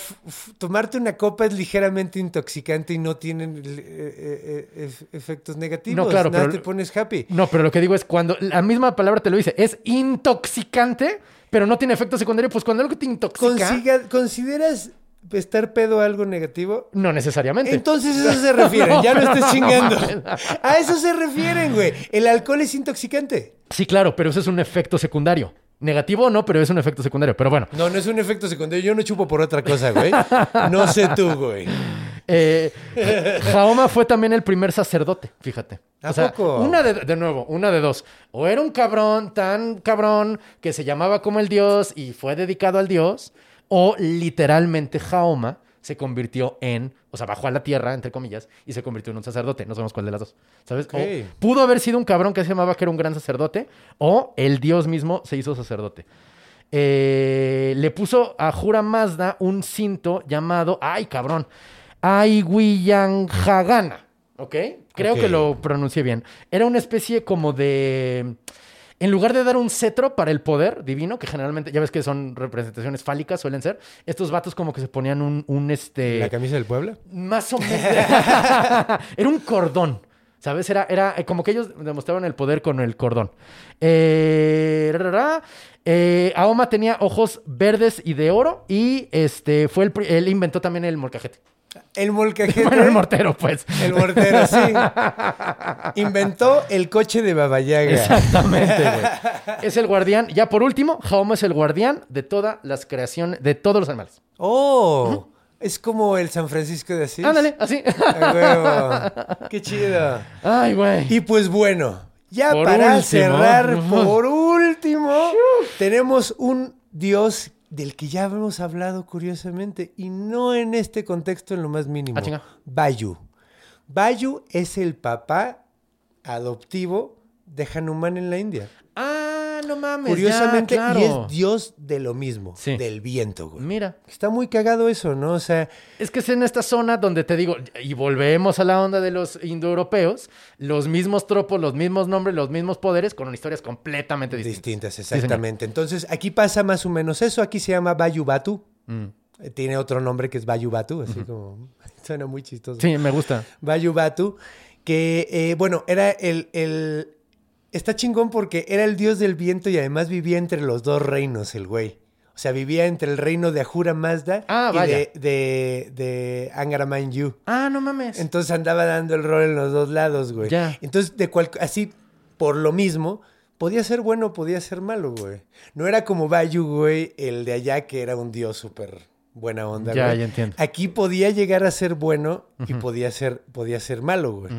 tomarte una copa es ligeramente intoxicante y no tienen eh, eh, eh, ef- efectos negativos. No, claro, Nada, pero- te pones happy. no, pero lo que digo es cuando la misma palabra te lo dice, es intoxicante, pero no tiene efecto secundario, pues cuando algo te intoxica, Consiga- ¿Consideras estar pedo algo negativo? no necesariamente. Entonces eso [LAUGHS] se refieren, ya no estés no chingando. A eso se refieren, güey. El alcohol es intoxicante. Sí, claro, pero eso es un efecto secundario. Negativo o no, pero es un efecto secundario. Pero bueno, No, no es un efecto secundario. Yo no chupo por otra cosa, güey. No sé tú, güey. Eh, Jaoma fue también el primer sacerdote, fíjate. ¿A o sea, poco? una de, de nuevo, una de dos. O era un cabrón tan cabrón que se llamaba como el dios y fue dedicado al dios, o literalmente Jaoma se convirtió en, o sea, bajó a la tierra, entre comillas, y se convirtió en un sacerdote. No sabemos cuál de las dos. ¿Sabes? O pudo haber sido un cabrón que se llamaba que era un gran sacerdote, o el dios mismo se hizo sacerdote. Eh, le puso a Jura Mazda un cinto llamado, ay cabrón, Aiwiyangagana, ¿ok? Creo que lo pronuncié bien. Era una especie como de... En lugar de dar un cetro para el poder divino, que generalmente, ya ves que son representaciones fálicas, suelen ser, estos vatos como que se ponían un, un este... ¿La camisa del Puebla? Más o menos. [LAUGHS] era un cordón. ¿Sabes? Era, era eh, como que ellos demostraban el poder con el cordón. Eh, ra, ra, ra. Eh, Aoma tenía ojos verdes y de oro. Y este fue el, él inventó también el molcajete. El molcajete. Bueno, el mortero, pues. El mortero, sí. [LAUGHS] Inventó el coche de Baba Yaga. Exactamente, güey. [LAUGHS] Es el guardián. Ya por último, Jaoma es el guardián de todas las creaciones, de todos los animales. Oh, es como el San Francisco de Asís. Ándale, así. A huevo. Qué chido. Ay, güey. Y pues bueno, ya Por para último. cerrar, por último, tenemos un dios del que ya hemos hablado curiosamente y no en este contexto en lo más mínimo. Ah. Bayu. Bayu es el papá adoptivo de Hanuman en la India. Ah, Ah, no mames. Curiosamente, ya, claro. y es dios de lo mismo, Sí. del viento, güey. Mira, Está muy cagado eso, ¿no? O sea, es que es en esta zona donde te digo, y volvemos a la onda de los indoeuropeos, los mismos tropos, los mismos nombres, los mismos poderes, con historias completamente distintas. distintas, exactamente. Entonces, aquí pasa más o menos eso. Aquí se llama Bayubatu. Mm. Eh, Tiene otro nombre que es Bayubatu, así como... [LAUGHS] Suena muy chistoso. Sí, me gusta. Bayubatu, que, eh, bueno, era el, el... Está chingón porque era el dios del viento y además vivía entre los dos reinos, el güey. O sea, vivía entre el reino de Ahura Mazda Ah, y vaya. de, de, de Angaraman Yu. Ah, no mames. Entonces andaba dando el rol en los dos lados, güey. Ya. Entonces, de cual, así, por lo mismo, podía ser bueno, podía ser malo, güey. No era como Bayu, güey, el de allá, que era un dios súper buena onda, Ya, güey. ya entiendo. Aquí podía llegar a ser bueno y podía ser, podía ser malo, güey.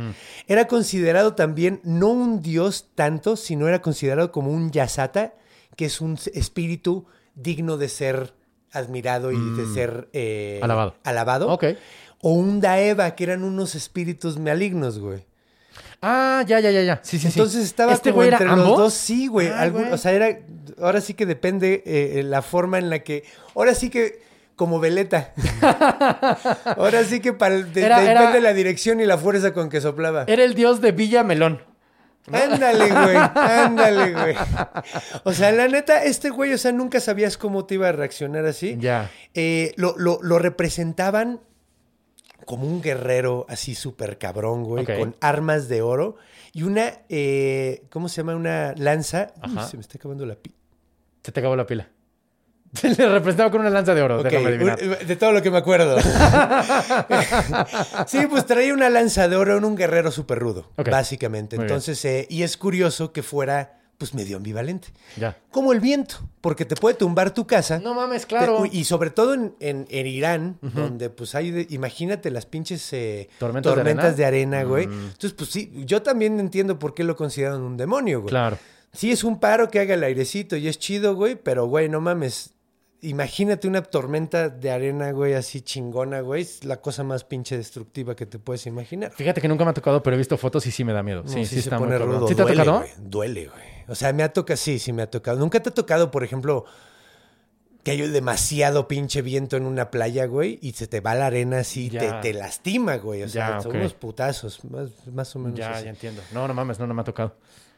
Era considerado también no un dios tanto, sino era considerado como un yasata, que es un espíritu digno de ser admirado y de ser eh, Alabado. alabado. Ok. O un Daeva, que eran unos espíritus malignos, güey. Ah, ya, ya, ya, ya. Sí, sí, sí. Entonces estaba ¿Este como güey entre los ambos? dos, sí, güey. Algún- güey. O sea, era. Ahora sí que depende eh, la forma en la que. Ahora sí que. Como veleta. [LAUGHS] ahora sí que para, de- Era- depende era- la dirección y la fuerza con que soplaba. Era el dios de Villa Melón. Ándale, güey. [LAUGHS] Ándale, güey. O sea, la neta, este güey, o sea, nunca sabías cómo te iba a reaccionar así. Ya. Eh, lo, lo- lo representaban como un guerrero así súper cabrón, güey, con armas de oro y una, eh, ¿cómo se llama? Una lanza. Uy, se me está acabando la pi. Se te acabó la pila. [LAUGHS] Le representaba con una lanza de oro, Ok, déjame adivinar. de todo lo que me acuerdo. [LAUGHS] sí, pues traía una lanza de oro en un guerrero súper rudo, básicamente. Muy. Entonces, eh, y es curioso que fuera, pues, medio ambivalente. Ya. Como el viento, porque te puede tumbar tu casa. No mames, claro. Te- y sobre todo en, en- en Irán, donde pues hay, de- imagínate las pinches eh, ¿Tormentas de tormentas arena? de arena, güey. Entonces, pues sí, yo también entiendo por qué lo consideran un demonio, güey. Claro. Sí es un paro que haga el airecito y es chido, güey, pero, güey, no mames. Imagínate una tormenta de arena, güey, así chingona, güey. Es la cosa más pinche destructiva que te puedes imaginar. Fíjate que nunca me ha tocado, pero he visto fotos y sí me da miedo. No, Sí, sí, se está pone muy rudo. ¿Sí te ha Duele, tocado? güey. Duele, güey. O sea, me ha tocado, sí, sí me ha tocado. ¿Nunca te ha tocado, por ejemplo, que hay demasiado pinche viento en una playa, güey, y se te va la arena así, y te, lastima, güey? O sea, Ya, son unos putazos, más, más o menos Ya, así. ya entiendo. No, no mames, no, no me ha tocado.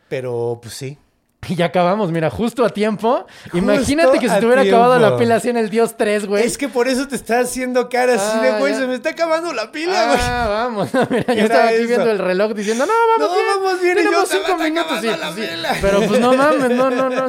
Pero, pues sí. [LAUGHS] Y ya acabamos, mira, justo a tiempo. Imagínate que se te hubiera acabado la pila así en el Dios 3, güey. Es que por eso te está haciendo cara así Ah, de, güey, ya. se me está acabando la pila, güey. Ah, vamos. [LAUGHS] Mira, yo estaba aquí eso. viendo el reloj diciendo, no, vamos No, bien. vamos bien, Tenemos cinco minutos. Sí, sí. Pero pues no [LAUGHS] mames, no, no, no.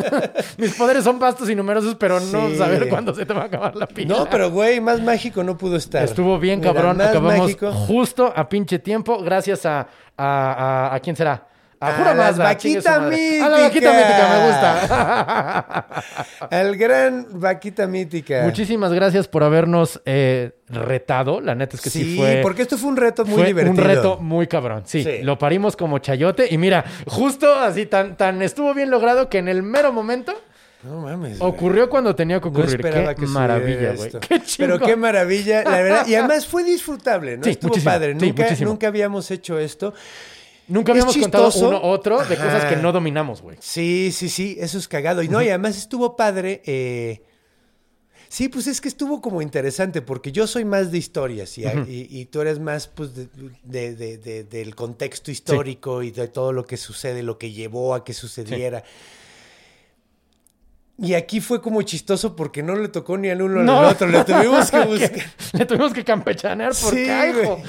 Mis poderes son vastos y numerosos, pero no saber cuándo se te va a acabar la pila. No, pero, güey, más mágico no pudo estar. Estuvo bien, Mira, cabrón. Acabamos mágico. justo a pinche tiempo. Gracias a. ¿A, a, a quién será? A las su vaquita madre. A la vaquita mítica. mítica, me gusta. [LAUGHS] Al gran vaquita mítica. Muchísimas gracias por habernos eh, retado. La neta es que sí, sí, fue. porque esto fue un reto muy fue divertido. un reto muy cabrón. Sí, Sí. lo parimos como chayote. Y mira, justo así tan, tan estuvo bien logrado que en el mero momento No mames. güey. ocurrió cuando tenía que ocurrir. qué que maravilla, güey. Qué. Pero qué maravilla, la verdad. Y además fue disfrutable, ¿no? Sí, Estuvo muchísimo. padre. Sí, Nunca, muchísimo. nunca habíamos hecho esto. Nunca habíamos contado uno otro de cosas que no dominamos, güey. Sí, sí, sí, eso es cagado. Y no, y además estuvo padre. eh, Sí, pues es que estuvo como interesante, porque yo soy más de historias y, y- y tú eres más pues de, de- de- de- del contexto histórico y de todo lo que sucede, lo que llevó a que sucediera. Y aquí fue como chistoso porque no le tocó ni al uno ni No. al otro, le tuvimos [LAUGHS] que buscar. Le tuvimos que campechanear por Sí, güey.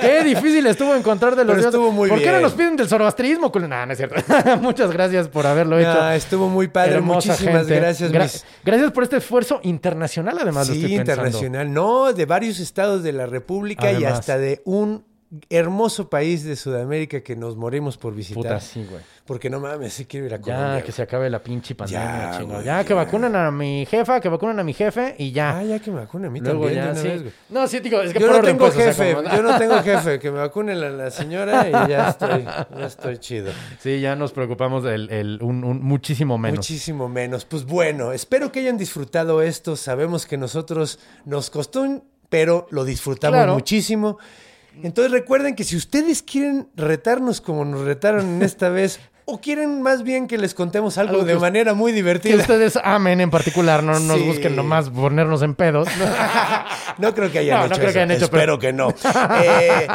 Qué difícil estuvo encontrar de los Pero estuvo muy ¿Por qué no nos piden del zoroastrismo? Nah, no es cierto. [LAUGHS] Muchas gracias por haberlo hecho. Estuvo muy padre, Hermosa muchísimas gente. gracias. Gra- mis- Gracias por este esfuerzo internacional, además. lo Sí, estoy pensando. internacional. No, de varios estados de la República y hasta de un hermoso país de Sudamérica que nos morimos por visitar. Puta, sí, güey. Porque no mames, sí quiero ir a Colombia. Ya, que se acabe la pinche pandemia, Ya, güey, Ya, que vacunen a mi jefa, que vacunen a mi jefe y ya. Ah, ya que me vacunen a mí Luego también. ya, sí. vez, no, sí, digo, es que Yo por no tengo pues, o sea, jefe, como- yo no [LAUGHS] tengo jefe, que me vacune la, la señora y ya estoy, ya estoy chido. Sí, ya nos preocupamos el, un, un- muchísimo menos. Muchísimo menos. Pues bueno, espero que hayan disfrutado esto. Sabemos que nosotros nos costó, un- pero lo disfrutamos Claro. muchísimo. Entonces recuerden que si ustedes quieren retarnos como nos retaron en esta vez, ¿O quieren más bien que les contemos algo, Algo de que manera muy Que divertida? ustedes amen en particular, no nos Sí. busquen nomás ponernos en pedos. [LAUGHS] No creo que hayan No, hecho no creo que eso. hayan hecho, Espero que no. Eh,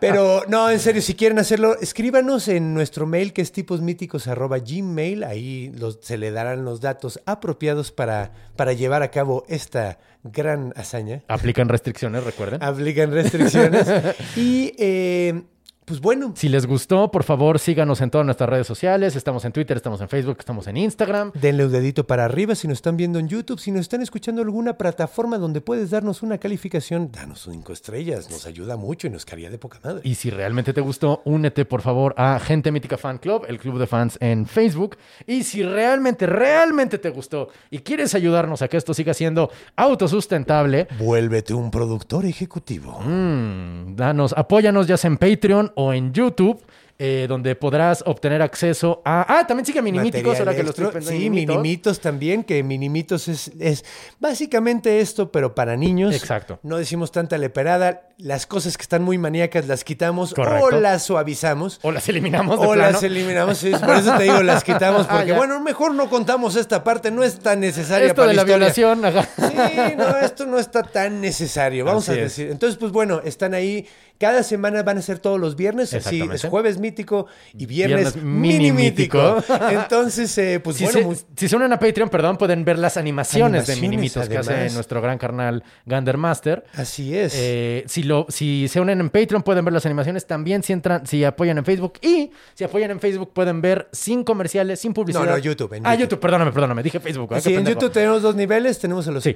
pero no, en serio, si quieren hacerlo, escríbanos en nuestro mail que es tiposmíticos@gmail. Ahí los- se le darán los datos apropiados para, para llevar a cabo esta gran hazaña. Aplican restricciones, recuerden. Aplican restricciones. [LAUGHS] y eh, pues bueno, Si les gustó, por favor, síganos en todas nuestras redes sociales. Estamos en Twitter, estamos en Facebook, estamos en Instagram. denle un dedito para arriba si nos están viendo en YouTube. Si nos están escuchando en alguna plataforma donde puedes darnos una calificación, danos cinco estrellas. Nos ayuda mucho y nos caería de poca madre. Y si realmente te gustó, únete por favor a Gente Mítica Fan Club, el club de fans en Facebook. Y si realmente, realmente te gustó y quieres ayudarnos a que esto siga siendo autosustentable, Vuélvete un productor ejecutivo. mm, danos, apóyanos ya sea en Patreon o en YouTube. eh, donde podrás obtener acceso a... Ah, también sigue Minimíticos, Material ahora que lo estoy pensando. Sí, Minimitos también, que Minimitos es, es básicamente esto, pero para niños. Exacto. No decimos tanta leperada. Las cosas que están muy maníacas las quitamos o las suavizamos. O las eliminamos de O plano. las eliminamos, sí, por eso te digo, las quitamos, [LAUGHS] Ah, porque bueno, mejor no contamos esta parte, no es tan necesaria Esto para de la historia. violación. ajá. Sí, no, esto no está tan necesario. Vamos Así a es. decir. Entonces, pues bueno, están ahí. Cada semana van a ser todos los viernes. Así es jueves mítico y viernes, Viernes mini mítico. [LAUGHS] Entonces, eh, pues Si, bueno, se, muy- si se unen a Patreon, perdón, pueden ver las animaciones, de Animaciones, Minimitos que hace nuestro gran carnal Gander Master. así es. Eh, si, lo, si se unen en Patreon pueden ver las animaciones también si entran, si apoyan en Facebook y si apoyan en Facebook pueden ver sin comerciales, sin publicidad. No, no, YouTube, en ah, YouTube. YouTube, perdóname, perdóname, dije Facebook. ah, Sí, en. YouTube tenemos dos niveles. Tenemos a los Sí.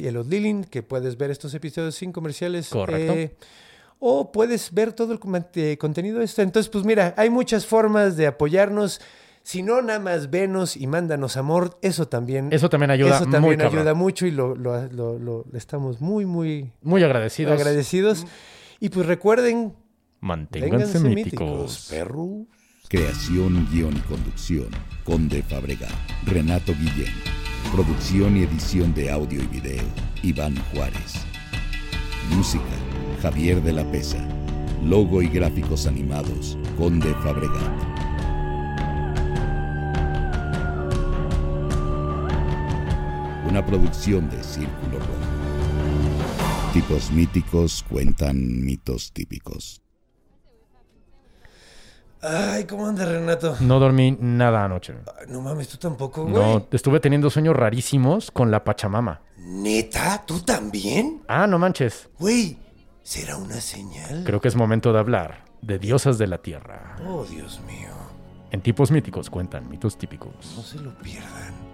Y a los Lilin, que puedes ver estos episodios sin comerciales. Correcto. eh, o puedes ver todo el eh, contenido de esto. Entonces, pues mira, hay muchas formas de apoyarnos. Si no, nada más venos y mándanos amor. Eso también. Eso también ayuda Eso muy también cabrón. ayuda mucho y lo, lo- lo- lo- estamos muy, muy Muy agradecidos. agradecidos. Y pues recuerden, Manténganse míticos. míticos, perro. Creación, guion y conducción, Conde Fabregat, Renato Guillén. Producción y edición de audio y video, Iván Juárez. Música, Javier de la Pesa. Logo y gráficos animados, Conde Fabregat. Una producción de Círculo Rojo. Tipos míticos cuentan mitos típicos. Ay, ¿cómo anda Renato? No dormí nada anoche. Ay, no mames, tú tampoco, güey. No, estuve teniendo sueños rarísimos con la Pachamama. ¿Neta? ¿Tú también? Ah, no manches. Güey, ¿será una señal? Creo que es momento de hablar de diosas de la tierra. Oh, Dios mío. En tipos míticos cuentan mitos típicos. No se lo pierdan.